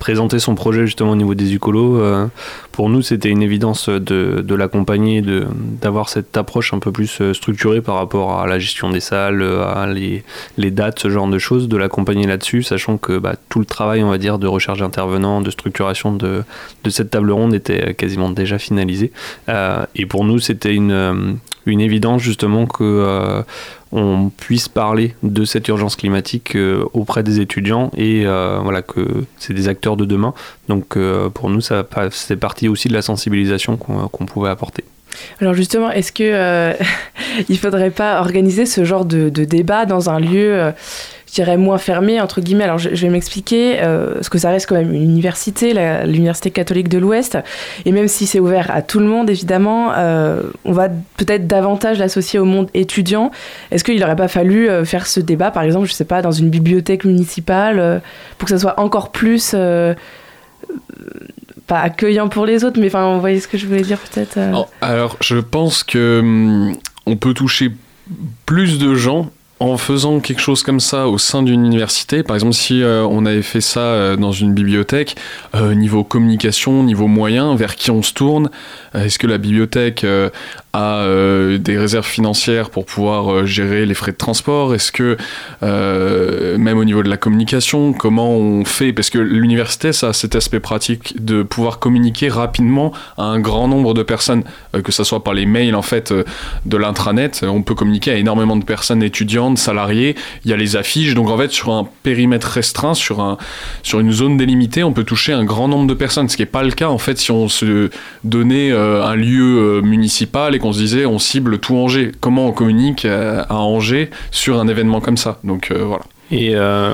présenter son projet justement au niveau des ucolos, euh, pour nous c'était une évidence de, de l'accompagner, d'avoir cette approche un peu plus euh, structurée par rapport à la gestion des salles, à les, les dates, ce genre de choses, de l'accompagner là-dessus, sachant que bah, tout le travail, on va dire, de recherche d'intervenants, de structuration de, de, cette table ronde était quasiment déjà finalisé. et pour nous c'était une, une évidence justement que on puisse parler de cette urgence climatique euh, auprès des étudiants et euh, voilà que c'est des acteurs de demain. Donc euh, pour nous, ça c'est partie aussi de la sensibilisation qu'on pouvait apporter. Alors justement, est-ce que il faudrait pas organiser ce genre de débat dans un lieu je dirais, moins fermé, entre guillemets. Alors, je, vais m'expliquer, euh, parce que ça reste quand même une université, l'Université catholique de l'Ouest, et même si c'est ouvert à tout le monde, évidemment, euh, on va peut-être davantage l'associer au monde étudiant. Est-ce qu'il n'aurait pas fallu euh, faire ce débat, par exemple, je sais pas, dans une bibliothèque municipale, pour que ça soit encore plus pas accueillant pour les autres, mais enfin, vous voyez ce que je voulais dire peut-être. Alors, je pense que hum, on peut toucher plus de gens en faisant quelque chose comme ça au sein d'une université, par exemple si euh, on avait fait ça euh, dans une bibliothèque, euh, niveau communication, niveau moyen, vers qui on se tourne, est-ce que la bibliothèque a des réserves financières pour pouvoir gérer les frais de transport? Est-ce que même au niveau de la communication, comment on fait? Parce que l'université, ça a cet aspect pratique de pouvoir communiquer rapidement à un grand nombre de personnes, que ce soit par les mails en fait de l'intranet, on peut communiquer à énormément de personnes étudiantes salariés, il y a les affiches. Donc en fait, sur un périmètre restreint, sur, un, sur une zone délimitée, on peut toucher un grand nombre de personnes, ce qui n'est pas le cas en fait si on se donnait euh, un lieu euh, municipal et qu'on se disait on cible tout Angers. Comment on communique euh, à Angers sur un événement comme ça? Donc voilà. Et euh,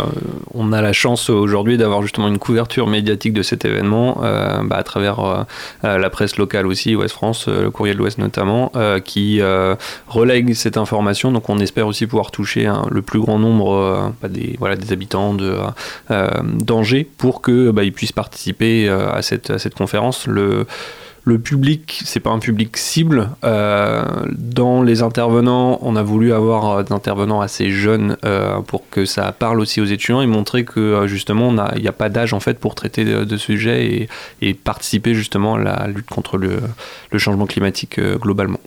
on a la chance aujourd'hui d'avoir justement une couverture médiatique de cet événement euh, bah, à travers euh, la presse locale aussi, Ouest France, le Courrier de l'Ouest notamment, qui relègue cette information. Donc on espère aussi pouvoir toucher le plus grand nombre bah, des, habitants d'Angers pour qu'ils bah, puissent participer à cette, conférence. Le public, c'est pas un public cible. Euh, dans les intervenants, on a voulu avoir des intervenants assez jeunes euh, pour que ça parle aussi aux étudiants et montrer que euh, justement il n'y a, pas d'âge en fait pour traiter de, ce sujet et, participer justement à la lutte contre le, changement climatique globalement.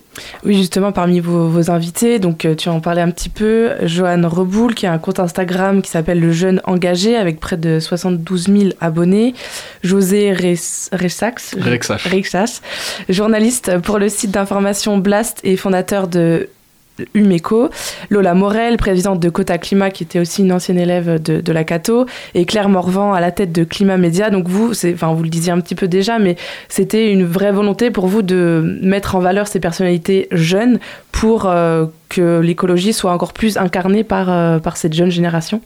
Oui, justement, parmi vos, invités, donc tu en parlais un petit peu, Johan Reboul, qui a un compte Instagram qui s'appelle Le Jeune Engagé, avec près de 72 000 abonnés, José Rexax, Rexach journaliste pour le site d'information Blast et fondateur de Lola Morel, présidente de Cota Climat, qui était aussi une ancienne élève de, la Cato, et Claire Morvan à la tête de Climat Média. Donc vous, enfin, vous le disiez un petit peu déjà, mais c'était une vraie volonté pour vous de mettre en valeur ces personnalités jeunes pour euh, que l'écologie soit encore plus incarnée par, euh, par cette jeune génération?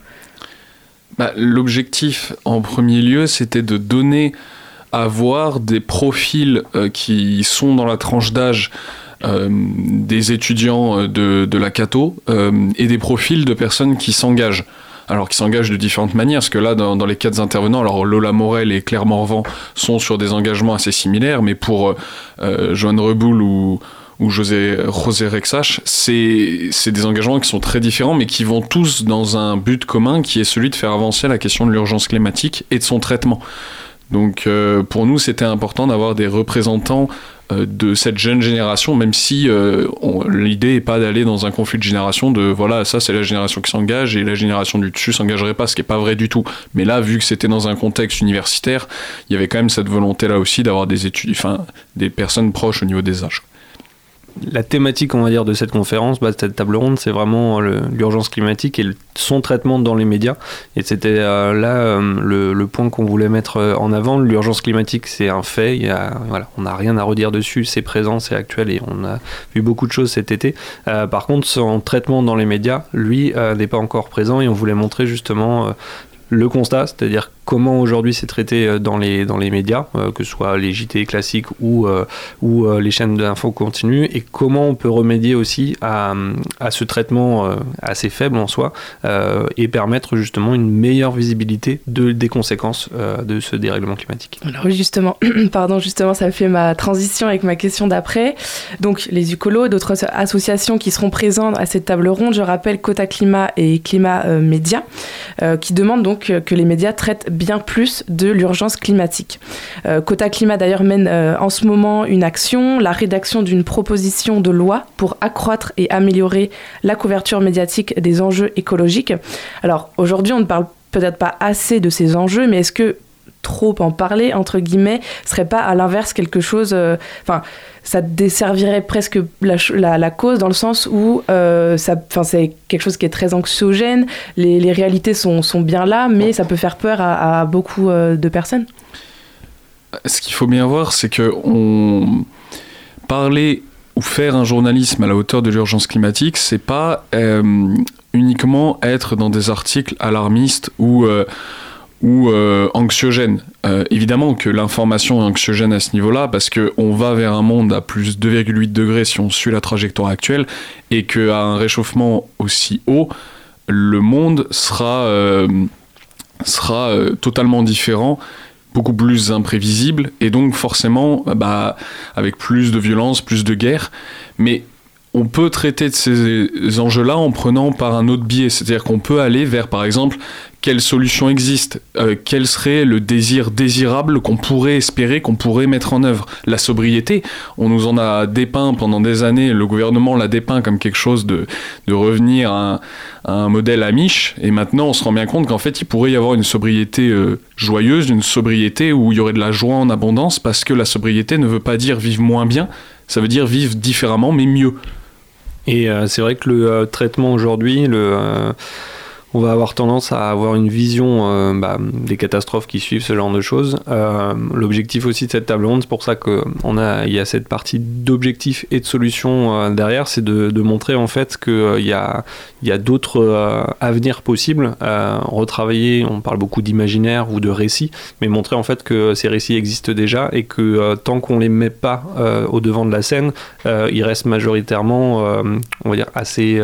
Bah, L'objectif, en premier lieu, c'était de donner à voir des profils euh, qui sont dans la tranche d'âge des étudiants de, de la Cato et des profils de personnes qui s'engagent alors qui s'engagent de différentes manières, parce que là, dans, les quatre intervenants, alors Lola Morel et Claire Morvan sont sur des engagements assez similaires, mais pour euh, euh Joanne Reboul ou, ou José, José Rexach, c'est des engagements qui sont très différents, mais qui vont tous dans un but commun, qui est celui de faire avancer la question de l'urgence climatique et de son traitement. Donc euh, pour nous, c'était important d'avoir des représentants euh, de cette jeune génération, même si euh, l'idée n'est pas d'aller dans un conflit de génération, de voilà, ça c'est la génération qui s'engage et la génération du dessus s'engagerait pas, ce qui n'est pas vrai du tout. Mais là, vu que c'était dans un contexte universitaire, il y avait quand même cette volonté-là aussi d'avoir des études, enfin, des personnes proches au niveau des âges la thématique, on va dire, de cette conférence, bah, cette table ronde, c'est vraiment l'urgence climatique et son traitement dans les médias. Et c'était euh, là euh, le, point qu'on voulait mettre euh, en avant. L'urgence climatique, c'est un fait. Voilà, on n'a rien à redire dessus. C'est présent, c'est actuel et on a vu beaucoup de choses cet été. par contre, son traitement dans les médias, lui, n'est pas encore présent et on voulait montrer justement le constat, c'est-à-dire comment aujourd'hui c'est traité euh, dans les, dans les médias, euh, que ce soit les JT classiques ou, euh, ou les chaînes d'infos continues, et comment on peut remédier aussi à, à ce traitement assez faible en soi et permettre justement une meilleure visibilité de, des conséquences de ce dérèglement climatique. Alors justement, pardon, justement, ça fait ma transition avec ma question d'après. Donc les Ucolos, d'autres associations qui seront présentes à cette table ronde, je rappelle Cota Climat et Climat Média, qui demandent donc que les médias traitent bien plus de l'urgence climatique. Euh, Cota Climat d'ailleurs mène euh, en ce moment une action, la rédaction d'une proposition de loi pour accroître et améliorer la couverture médiatique des enjeux écologiques. Alors aujourd'hui on ne parle peut-être pas assez de ces enjeux, mais est-ce que trop en parler, entre guillemets, serait pas à l'inverse quelque chose... Euh, enfin, ça desservirait presque la, cause dans le sens où euh, c'est quelque chose qui est très anxiogène, les, réalités sont, bien là, mais ça peut faire peur à, beaucoup euh, de personnes. Ce qu'il faut bien voir, c'est que on... parler ou faire un journalisme à la hauteur de l'urgence climatique, c'est pas uniquement être dans des articles alarmistes ou ou euh, anxiogène. Euh, évidemment que l'information est anxiogène à ce niveau-là parce qu'on va vers un monde à plus 2,8 degrés si on suit la trajectoire actuelle et qu'à un réchauffement aussi haut, le monde sera, euh, sera totalement différent beaucoup plus imprévisible et donc forcément bah, avec plus de violence, plus de guerre. Mais on peut traiter de ces enjeux-là en prenant par un autre biais, c'est-à-dire qu'on peut aller vers, par exemple, quelles solutions existent, euh, quel serait le désir désirable qu'on pourrait espérer, qu'on pourrait mettre en œuvre. La sobriété, on nous en a dépeint pendant des années, le gouvernement l'a dépeint comme quelque chose de, revenir à un, modèle amiche, et maintenant on se rend bien compte qu'en fait il pourrait y avoir une sobriété euh, joyeuse, une sobriété où il y aurait de la joie en abondance, parce que la sobriété ne veut pas dire vivre moins bien, ça veut dire vivre différemment mais mieux. Et euh, c'est vrai que le traitement aujourd'hui, le on va avoir tendance à avoir une vision euh, bah, des catastrophes qui suivent ce genre de choses. Euh, l'objectif aussi de cette table ronde, c'est pour ça qu'il a, y a cette partie d'objectifs et de solutions euh, derrière, c'est de, montrer en fait qu'il y a, d'autres avenirs possibles. retravailler, on parle beaucoup d'imaginaire ou de récits, mais montrer en fait que ces récits existent déjà et que tant qu'on les met pas au devant de la scène, ils restent majoritairement, on va dire, assez,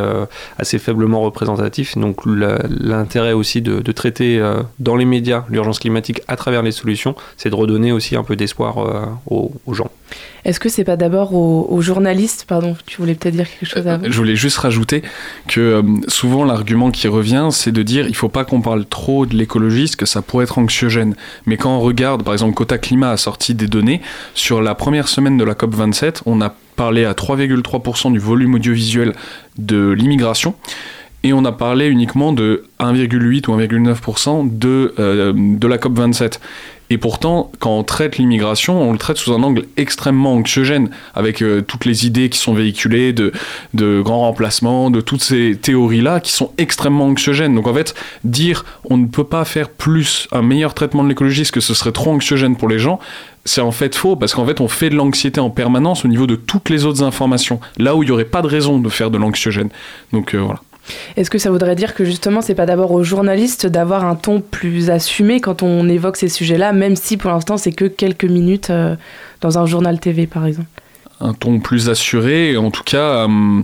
assez faiblement représentatifs. Donc l'intérêt aussi de, traiter euh, dans les médias l'urgence climatique à travers les solutions, c'est de redonner aussi un peu d'espoir euh, aux, gens. Est-ce que c'est pas d'abord aux, journalistes, pardon, tu voulais peut-être dire quelque chose avant? Je voulais juste rajouter que euh, souvent l'argument qui revient, c'est de dire il faut pas qu'on parle trop de l'écologiste, que ça pourrait être anxiogène. Mais quand on regarde, par exemple, Cota Climat a sorti des données sur la première semaine de la COP 27, on a parlé à 3,3% du volume audiovisuel de l'immigration et on a parlé uniquement de 1,8 ou 1,9% de, euh, de la COP27. Et pourtant, quand on traite l'immigration, on le traite sous un angle extrêmement anxiogène, avec euh, toutes les idées qui sont véhiculées de, de grands remplacements, de toutes ces théories-là qui sont extrêmement anxiogènes. Donc en fait, dire on ne peut pas faire plus, un meilleur traitement de l'écologie, parce que ce serait trop anxiogène pour les gens, c'est en fait faux, parce qu'en fait, on fait de l'anxiété en permanence au niveau de toutes les autres informations, là où il n'y aurait pas de raison de faire de l'anxiogène. Donc euh, voilà. Est-ce que ça voudrait dire que justement, c'est pas d'abord aux journalistes d'avoir un ton plus assumé quand on évoque ces sujets-là, même si pour l'instant c'est que quelques minutes euh, dans un journal TV par exemple? Un ton plus assuré, en tout cas. Euh,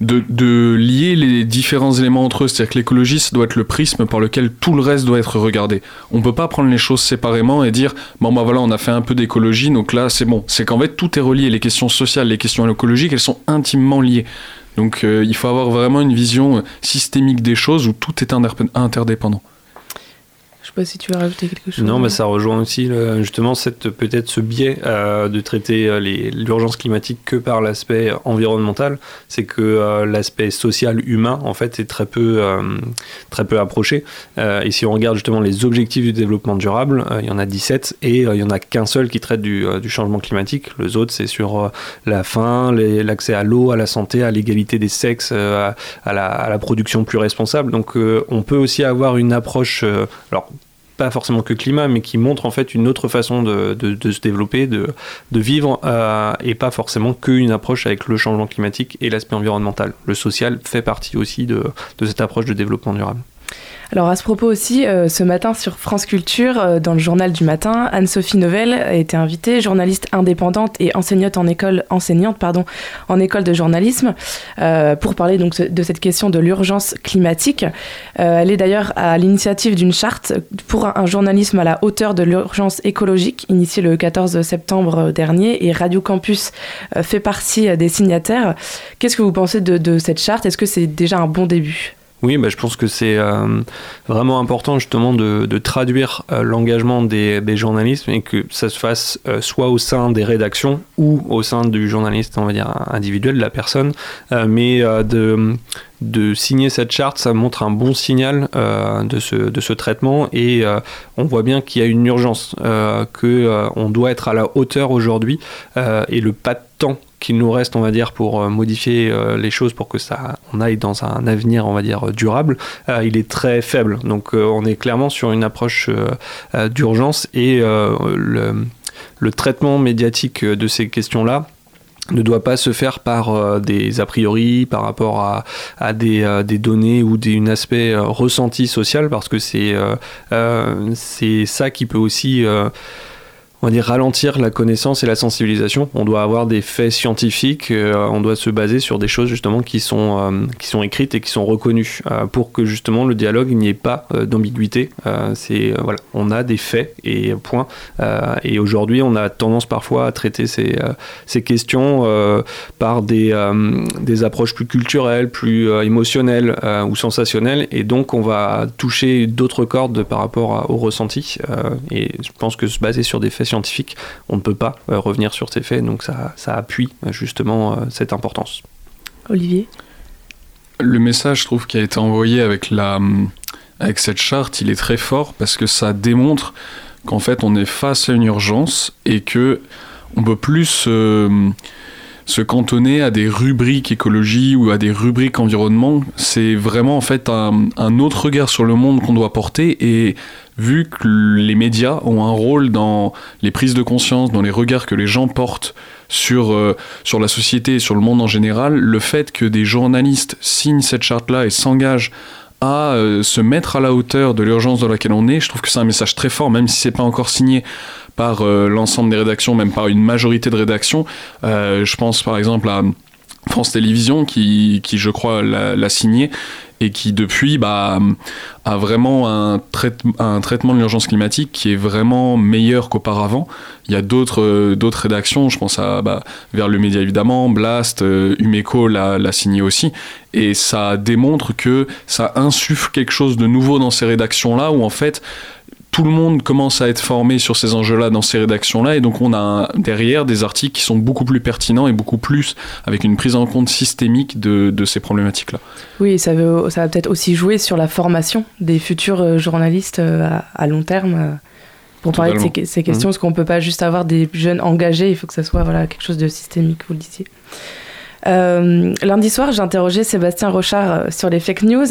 de, lier les différents éléments entre eux. C'est-à-dire que l'écologie, ça doit être le prisme par lequel tout le reste doit être regardé. On peut pas prendre les choses séparément et dire, bon bah voilà, on a fait un peu d'écologie, donc là c'est bon. C'est qu'en fait tout est relié. Les questions sociales, les questions écologiques, elles sont intimement liées. Donc euh, il faut avoir vraiment une vision euh, systémique des choses où tout est interdépendant. Je sais pas si tu veux rajouter quelque chose. Non, mais ça rejoint aussi justement cette peut-être ce biais euh, de traiter euh, l'urgence climatique que par l'aspect environnemental. C'est que euh, l'aspect social humain en fait est très peu très peu approché. et si on regarde justement les objectifs du développement durable, il y en a 17 et il y en a qu'un seul qui traite du, du changement climatique. Les autres c'est sur la faim, l'accès à l'eau, à la santé, à l'égalité des sexes, à, la, à, la, production plus responsable. Donc on peut aussi avoir une approche alors pas forcément que climat, mais qui montre en fait une autre façon de, se développer, de, vivre, euh, et pas forcément qu'une approche avec le changement climatique et l'aspect environnemental. Le social fait partie aussi de cette approche de développement durable. Alors à ce propos aussi, euh, ce matin sur France Culture, euh, dans le journal du matin, Anne-Sophie Novelle a été invitée, journaliste indépendante et enseignante en école, enseignante pardon, en école de journalisme, euh, pour parler donc de cette question de l'urgence climatique. elle est d'ailleurs à l'initiative d'une charte pour un, journalisme à la hauteur de l'urgence écologique, initiée le 14 septembre dernier, et Radio Campus fait partie des signataires. Qu'est-ce que vous pensez de, de cette charte? Est-ce que c'est déjà un bon début? Oui, bah, je pense que c'est euh, vraiment important justement de, traduire euh, l'engagement des, journalistes et que ça se fasse euh, soit au sein des rédactions ou au sein du journaliste, on va dire, individuel, de la personne, mais de, de signer cette charte, ça montre un bon signal de, ce, de ce traitement et on voit bien qu'il y a une urgence, qu'on doit être à la hauteur aujourd'hui et le pas de temps qu'il nous reste, on va dire, pour euh, modifier euh, les choses pour que ça, on aille dans un avenir, on va dire, durable, euh, il est très faible. Donc, on est clairement sur une approche d'urgence et le, traitement médiatique de ces questions-là ne doit pas se faire par des a priori, par rapport à, des, données ou des, un aspect ressenti social, parce que c'est ça qui peut aussi on va dire ralentir la connaissance et la sensibilisation. On doit avoir des faits scientifiques, euh, on doit se baser sur des choses justement qui sont, euh, qui sont écrites et qui sont reconnues euh, pour que justement le dialogue n'y ait pas d'ambiguïté. c'est voilà, on a des faits et point. et aujourd'hui, on a tendance parfois à traiter ces, ces questions par des, des approches plus culturelles, plus émotionnelles ou sensationnelles, et donc on va toucher d'autres cordes par rapport au ressenti. et je pense que se baser sur des faits scientifique, on ne peut pas euh, revenir sur ces faits, donc ça, ça appuie euh, justement euh, cette importance. Olivier? Le message, je trouve, qui a été envoyé avec, la, avec cette charte, il est très fort parce que ça démontre qu'en fait on est face à une urgence et que on peut plus se cantonner à des rubriques écologie ou à des rubriques environnement. C'est vraiment en fait un, un, autre regard sur le monde qu'on doit porter et vu que les médias ont un rôle dans les prises de conscience, dans les regards que les gens portent sur, euh, sur la société et sur le monde en général, le fait que des journalistes signent cette charte-là et s'engagent à euh, se mettre à la hauteur de l'urgence dans laquelle on est, je trouve que c'est un message très fort, même si c'est pas encore signé par euh, l'ensemble des rédactions, même par une majorité de rédactions. je pense par exemple à France Télévisions qui, qui je crois l'a signé et qui depuis bah, a vraiment un, traitement de l'urgence climatique qui est vraiment meilleur qu'auparavant. Il y a d'autres rédactions, je pense à bah, vers le média évidemment, Blast, euh, Umeco l'a signé aussi, et ça démontre que ça insuffle quelque chose de nouveau dans ces rédactions là où en fait tout le monde commence à être formé sur ces enjeux-là dans ces rédactions-là, et donc on a derrière des articles qui sont beaucoup plus pertinents et beaucoup plus avec une prise en compte systémique de, de ces problématiques-là. Oui, ça, veut, ça va peut-être aussi jouer sur la formation des futurs euh, journalistes euh, à, long terme. Euh. pour parler de ces, Totalement. ces questions, Mhm. parce qu'on peut pas juste avoir des jeunes engagés, il faut que ça soit voilà, quelque chose de systémique, vous le disiez. Euh, lundi soir, j'ai interrogé Sébastien Rochard euh, sur les fake news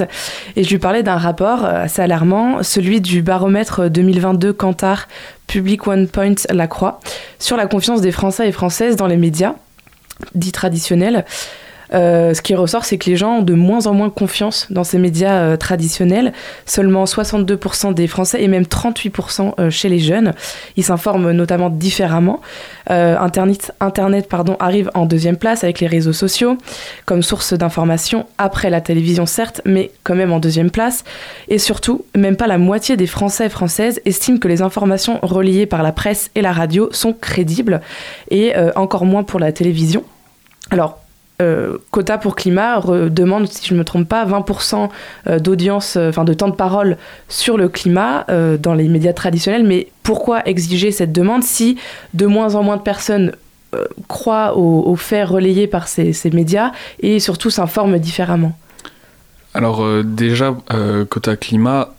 et je lui parlais d'un rapport euh, assez alarmant, celui du baromètre 2022 Kantar Public One Point La Croix, sur la confiance des Français et Françaises dans les médias dits traditionnels. Euh, ce qui ressort, c'est que les gens ont de moins en moins confiance dans ces médias euh, traditionnels. Seulement 62% des Français et même 38% euh, chez les jeunes. Ils s'informent notamment différemment. Internet, arrive en deuxième place avec les réseaux sociaux comme source d'information après la télévision certes, mais quand même en deuxième place. Et surtout, même pas la moitié des Français et Françaises estiment que les informations reliées par la presse et la radio sont crédibles et encore moins pour la télévision. Alors, euh, Quota pour Climat demande, si je ne me trompe pas, 20% euh, d'audience, euh, enfin de temps de parole sur le climat dans les médias traditionnels. Mais pourquoi exiger cette demande si de moins en moins de personnes croient aux, faits relayés par ces, médias et surtout s'informent différemment? Alors déjà, Quota Climat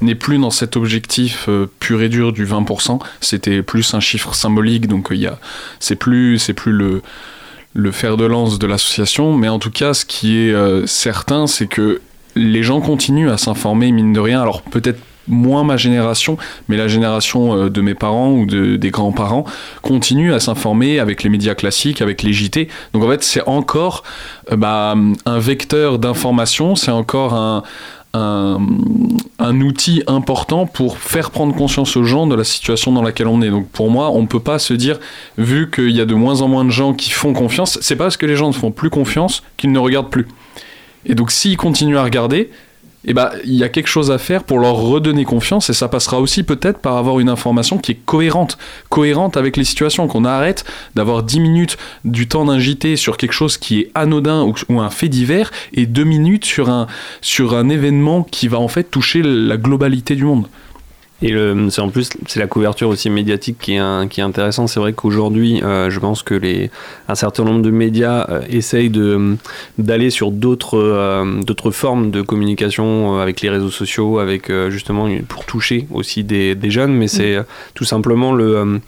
n'est plus dans cet objectif pur et dur du 20%. C'était plus un chiffre symbolique, donc c'est plus, c'est plus le, le fer de lance de l'association. Mais en tout cas, ce qui est euh, certain, c'est que les gens continuent à s'informer, mine de rien. Alors peut-être moins ma génération, mais la génération euh, de mes parents ou de, des grands-parents continue à s'informer avec les médias classiques, avec les JT. Donc en fait, c'est encore euh, bah, un vecteur d'information, c'est encore un, un, outil important pour faire prendre conscience aux gens de la situation dans laquelle on est. Donc pour moi, on ne peut pas se dire, vu qu'il y a de moins en moins de gens qui font confiance, c'est pas parce que les gens ne font plus confiance qu'ils ne regardent plus. Et donc s'ils continuent à regarder, eh ben, il y a quelque chose à faire pour leur redonner confiance et ça passera aussi peut-être par avoir une information qui est cohérente, cohérente avec les situations, qu'on arrête d'avoir 10 minutes du temps d'un JT sur quelque chose qui est anodin ou, un fait divers et 2 minutes sur un, sur un événement qui va en fait toucher la globalité du monde. Et c'est en plus, c'est la couverture aussi médiatique qui est, un- qui est intéressante. C'est vrai qu'aujourd'hui, euh, je pense que les, un certain nombre de médias euh, essayent d'aller sur d'autres, euh, d'autres formes de communication avec les réseaux sociaux, avec justement pour toucher aussi des, des jeunes. Mais c'est tout simplement le,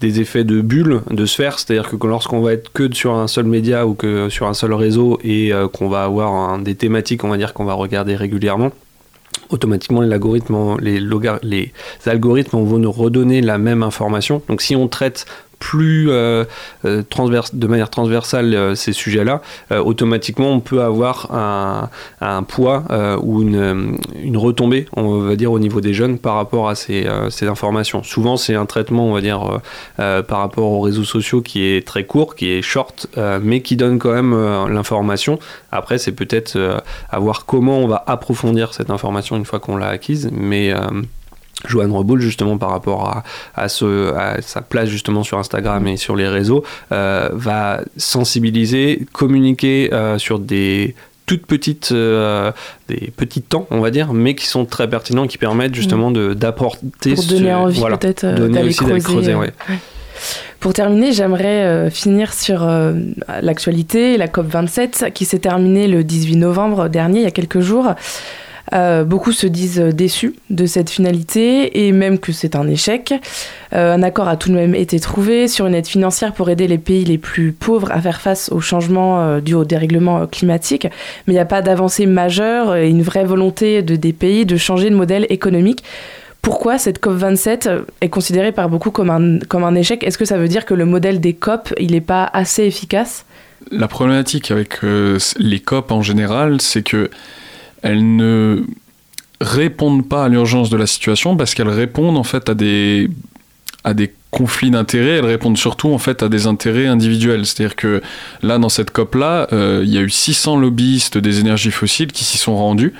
des effets de bulle, de sphère, c'est-à-dire que lorsqu'on va être que sur un seul média ou que sur un seul réseau et qu'on va avoir des thématiques, on va dire qu'on va regarder régulièrement, automatiquement les algorithmes, algorithmes vont nous redonner la même information. Donc si on traite plus euh, euh, de manière transversale euh, ces sujets-là, automatiquement on peut avoir un, un poids ou une, une retombée, on va dire, au niveau des jeunes par rapport à ces, ces informations. Souvent c'est un traitement, on va dire, par rapport aux réseaux sociaux qui est très court, qui est short, mais qui donne quand même l'information. Après c'est peut-être à voir comment on va approfondir cette information une fois qu'on l'a acquise, mais... Joanne Reboul, justement, par rapport à, à, ce, à sa place justement sur Instagram et sur les réseaux, euh, va sensibiliser, communiquer euh, sur des toutes petites, euh, des petits temps, on va dire, mais qui sont très pertinents, qui permettent justement de d'apporter Pour donner ce- envie voilà, peut-être d'aller creuser. creuser, ouais. ouais. Pour terminer, j'aimerais euh, finir sur euh, l'actualité, la COP27 qui s'est terminée le 18 novembre dernier, il y a quelques jours. Euh, beaucoup se disent déçus de cette finalité et même que c'est un échec. Euh, un accord a tout de même été trouvé sur une aide financière pour aider les pays les plus pauvres à faire face au changement euh, dû au dérèglement euh, climatique, mais il n'y a pas d'avancée majeure et une vraie volonté de, des pays de changer de modèle économique. Pourquoi cette COP27 est considérée par beaucoup comme un, comme un échec? Est-ce que ça veut dire que le modèle des COP, il n'est pas assez efficace? La problématique avec euh, les COP en général, c'est que elles ne répondent pas à l'urgence de la situation parce qu'elles répondent en fait à des à des conflits d'intérêts, elles répondent surtout en fait à des intérêts individuels. C'est-à-dire que là, dans cette COP-là, euh, il y a eu 600 lobbyistes des énergies fossiles qui s'y sont rendus.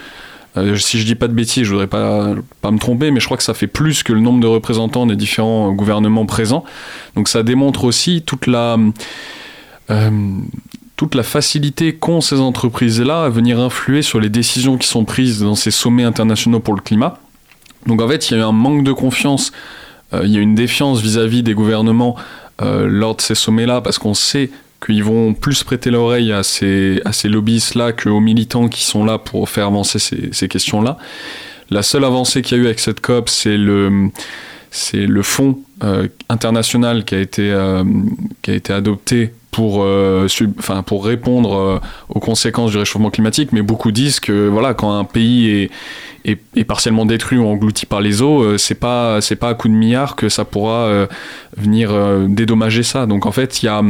Euh, si je dis pas de bêtises, je voudrais pas, pas me tromper, mais je crois que ça fait plus que le nombre de représentants des différents gouvernements présents. Donc ça démontre aussi toute la, euh, toute la facilité qu'ont ces entreprises-là à venir influer sur les décisions qui sont prises dans ces sommets internationaux pour le climat. Donc en fait, il y a eu un manque de confiance, euh, il y a une défiance vis-à-vis des gouvernements euh, lors de ces sommets-là, parce qu'on sait qu'ils vont plus prêter l'oreille à ces, à ces lobbyistes-là qu'aux militants qui sont là pour faire avancer ces, ces questions-là. La seule avancée qu'il y a eu avec cette COP, c'est le, c'est le fonds international qui a été, qui a été adopté pour, enfin, pour répondre aux conséquences du réchauffement climatique, mais beaucoup disent que voilà, quand un pays est, est, partiellement détruit ou englouti par les eaux, c'est pas pas à coup de milliards que ça pourra venir dédommager ça. Donc en fait, y a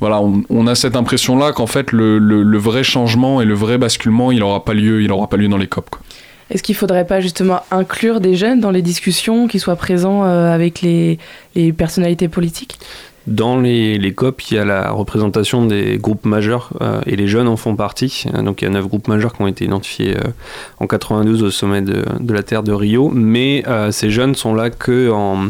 voilà, on, a cette impression-là qu'en fait, le, vrai changement et le vrai basculement, il n'aura pas lieu, aura pas lieu dans les COP. Est-ce qu'il ne faudrait pas justement inclure des jeunes dans les discussions, qui soient présents euh, avec les, personnalités politiques? Dans les, COP, il y a la représentation des groupes majeurs euh, et les jeunes en font partie. Donc il y a neuf groupes majeurs qui ont été identifiés euh, en 92 au sommet de, de, la Terre de Rio, mais ces jeunes sont là que en,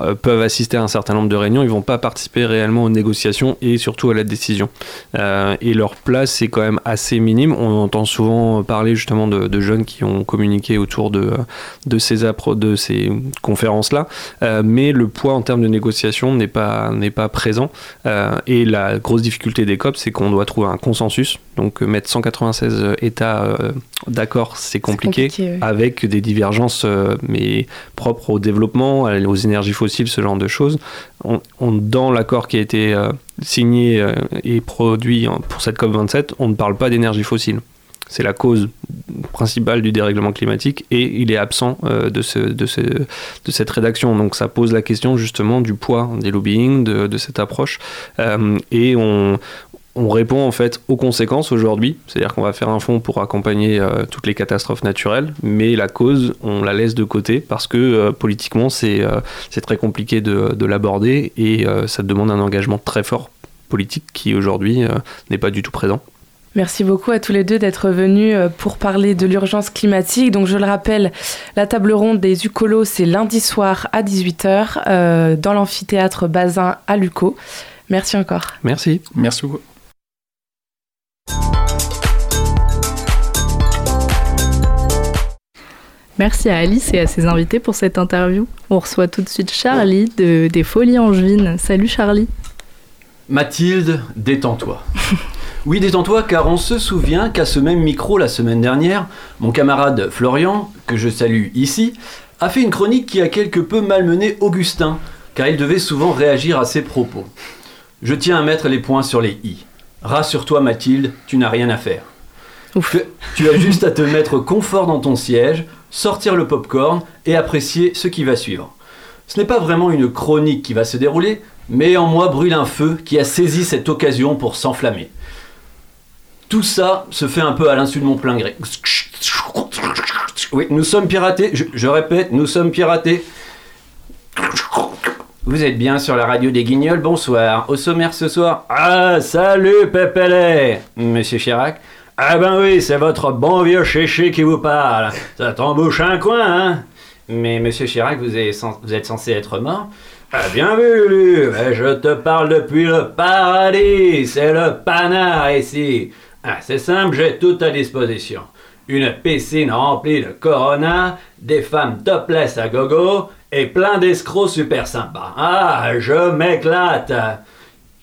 euh, peuvent assister à un certain nombre de réunions, ils vont pas participer réellement aux négociations et surtout à la décision. Euh, et leur place est quand même assez minime. On entend souvent parler justement de, jeunes qui ont communiqué autour de, de ces, de ces conférences-là, euh, mais le poids en termes de négociation n'est pas, n'est pas présent. et la grosse difficulté des COP, c'est qu'on doit trouver un consensus. Donc mettre 196 États d'accord, c'est compliqué, avec des divergences mais propres au développement, aux énergies fossiles ce genre de choses. On, dans l'accord qui a été euh, signé euh, et produit pour cette COP27, on ne parle pas d'énergie fossile. C'est la cause principale du dérèglement climatique et il est absent euh, de, ce, de, ce, de, cette rédaction. Donc ça pose la question justement du poids des lobbying, de, de cette approche. et on, on répond en fait aux conséquences aujourd'hui, c'est-à-dire qu'on va faire un fonds pour accompagner euh, toutes les catastrophes naturelles, mais la cause, on la laisse de côté parce que euh, politiquement, c'est euh, c'est très compliqué de, de l'aborder et ça demande un engagement très fort politique qui aujourd'hui n'est pas du tout présent. Merci beaucoup à tous les deux d'être venus pour parler de l'urgence climatique. Donc je le rappelle, la table ronde des Ucolos, c'est lundi soir à 18h dans l'amphithéâtre Bazin à Luco. Merci encore. Merci. Merci beaucoup. Merci à Alice et à ses invités pour cette interview. On reçoit tout de suite Charlie de, des Folies Angevines. Salut Charlie. Mathilde, détends-toi. Oui, détends-toi, car on se souvient qu'à ce même micro la semaine dernière, mon camarade Florian, que je salue ici, a fait une chronique qui a quelque peu malmené Augustin, car il devait souvent réagir à ses propos. Je tiens à mettre les points sur les i. Rassure-toi Mathilde, tu n'as rien à faire. Tu as juste à te mettre confort dans ton siège, sortir le popcorn et apprécier ce qui va suivre. Ce n'est pas vraiment une chronique qui va se dérouler, mais en moi brûle un feu qui a saisi cette occasion pour s'enflammer. Tout ça se fait un peu à l'insu de mon plein gré. Oui, nous sommes piratés, je, répète, nous sommes piratés. Vous êtes bien sur la radio des Guignols, bonsoir. Au sommaire ce soir. Ah, salut Pépélé Monsieur Chirac. Ah ben oui, c'est votre bon vieux chéché qui vous parle. Ça t'embouche un coin, hein Mais monsieur Chirac, vous êtes, censé être mort ah, bien vu, je te parle depuis le paradis, c'est le panard ici. Ah, c'est simple, j'ai tout à disposition. Une piscine remplie de Corona, des femmes topless à gogo et plein d'escrocs super sympas. Ah, je m'éclate.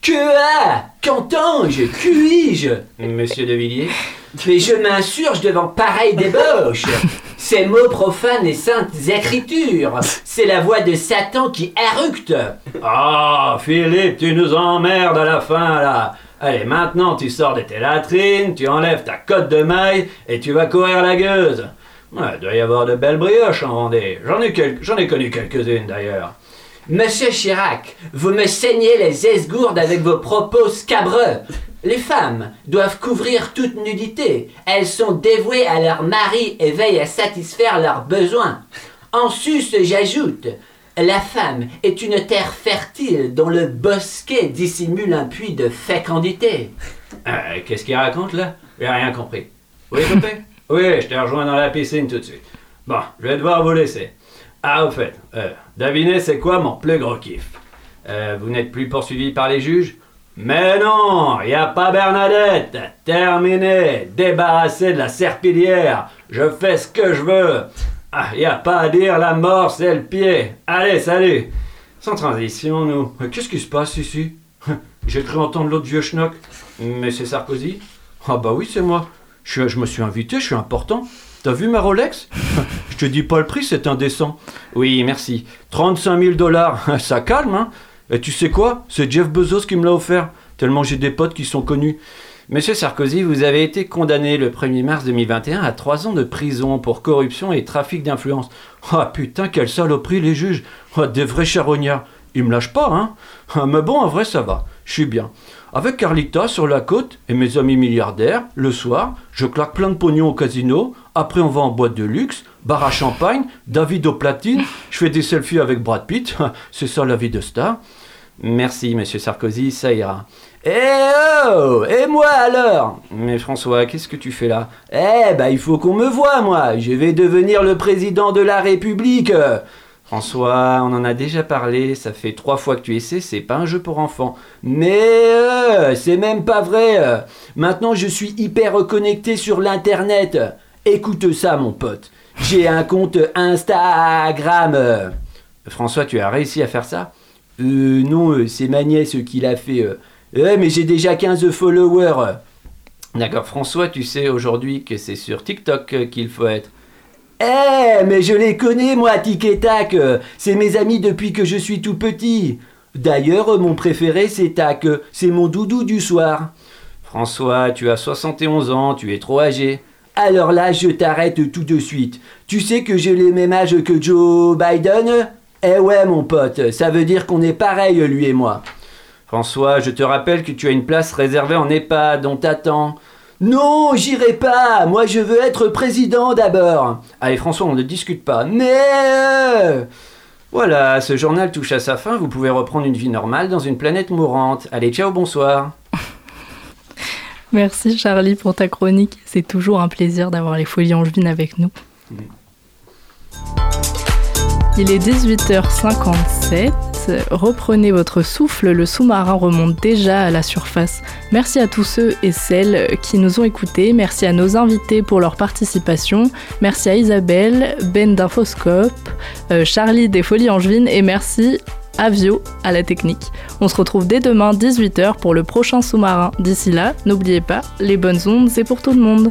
Que a Qu'entends-je Cuis-je? Monsieur de Villiers? Mais je m'insurge devant pareille débauche. Ces mots profanes et saintes écritures C'est la voix de Satan qui éructe. Ah, Philippe, tu nous emmerdes à la fin, là Allez, maintenant tu sors de tes latrines, tu enlèves ta cotte de maille et tu vas courir la gueuse. il doit y avoir de belles brioches en Vendée. J'en ai, J'en ai connu quelques-unes d'ailleurs. Monsieur Chirac, vous me saignez les esgourdes avec vos propos scabreux. Les femmes doivent couvrir toute nudité. Elles sont dévouées à leur mari et veillent à satisfaire leurs besoins. En sus, j'ajoute, la femme est une terre fertile dont le bosquet dissimule un puits de fécondité. Euh, qu'est-ce qu'il raconte là? J'ai rien compris. Oui, compris Oui, je te rejoins dans la piscine tout de suite. Bon, je vais devoir vous laisser. Ah, au fait, euh, devinez c'est quoi mon plus gros kiff? Euh, Vous n'êtes plus poursuivi par les juges? Mais non, y a pas Bernadette Terminé Débarrassé de la serpillière Je fais ce que je veux Ah, y a pas à dire, la mort c'est le pied Allez, salut Sans transition, nous. Euh, qu'est-ce qui se passe ici? J'ai cru entendre l'autre vieux schnock. Mais c'est Sarkozy Ah bah oui, c'est moi. Je, me suis invité, je suis important. T'as vu ma Rolex? Je te dis pas le prix, c'est indécent. Oui, merci. 35 000 dollars, ça calme, hein Et tu sais quoi? C'est Jeff Bezos qui me l'a offert, tellement j'ai des potes qui sont connus. Monsieur Sarkozy, vous avez été condamné le 1er mars 2021 à 3 ans de prison pour corruption et trafic d'influence. Ah putain, quelle saloperie les juges Ah, Des vrais charognards. Ils me lâchent pas, hein Ah, Mais bon, en vrai, ça va. Je suis bien. Avec Carlita sur la côte et mes amis milliardaires, le soir, je claque plein de pognon au casino. Après, on va en boîte de luxe, bar à champagne, David au platine. Je fais des selfies avec Brad Pitt. C'est ça la vie de star. Merci, monsieur Sarkozy, ça ira. Eh oh Et moi alors? Mais François, qu'est-ce que tu fais là? Eh bah il faut qu'on me voie moi. Je vais devenir le président de la République. François, on en a déjà parlé, ça fait trois fois que tu essaies, c'est pas un jeu pour enfants. Mais euh, c'est même pas vrai. Euh. Maintenant je suis hyper connecté sur l'internet. Écoute ça mon pote. J'ai un compte Instagram. Euh. François, tu as réussi à faire ça? Euh non, euh, c'est ma nièce qui l'a fait... Eh, mais j'ai déjà 15 followers. D'accord, François, tu sais aujourd'hui que c'est sur TikTok qu'il faut être. Eh, mais je les connais, moi, Tic et Tac. C'est mes amis depuis que je suis tout petit. D'ailleurs, mon préféré, c'est Tac. C'est mon doudou du soir. François, tu as 71 ans, tu es trop âgé. Alors là, je t'arrête tout de suite. Tu sais que j'ai le même âge que Joe Biden? Eh ouais, mon pote, ça veut dire qu'on est pareil, lui et moi. François, je te rappelle que tu as une place réservée en EHPAD, on t'attend. Non, j'irai pas. Moi, je veux être président d'abord. Allez, François, on ne discute pas. Mais euh, voilà, ce journal touche à sa fin. Vous pouvez reprendre une vie normale dans une planète mourante. Allez, ciao, bonsoir. Merci Charlie pour ta chronique. C'est toujours un plaisir d'avoir les folies angevines avec nous. Il est 18h57. Reprenez votre souffle, le sous-marin remonte déjà à la surface. Merci à tous ceux et celles qui nous ont écoutés. Merci à nos invités pour leur participation. Merci à Isabelle, Ben d'Infoscope, euh, Charlie des Folies Angevines et merci à Vio à la technique. On se retrouve dès demain 18h pour le prochain sous-marin. D'ici là, n'oubliez pas, les bonnes ondes, c'est pour tout le monde.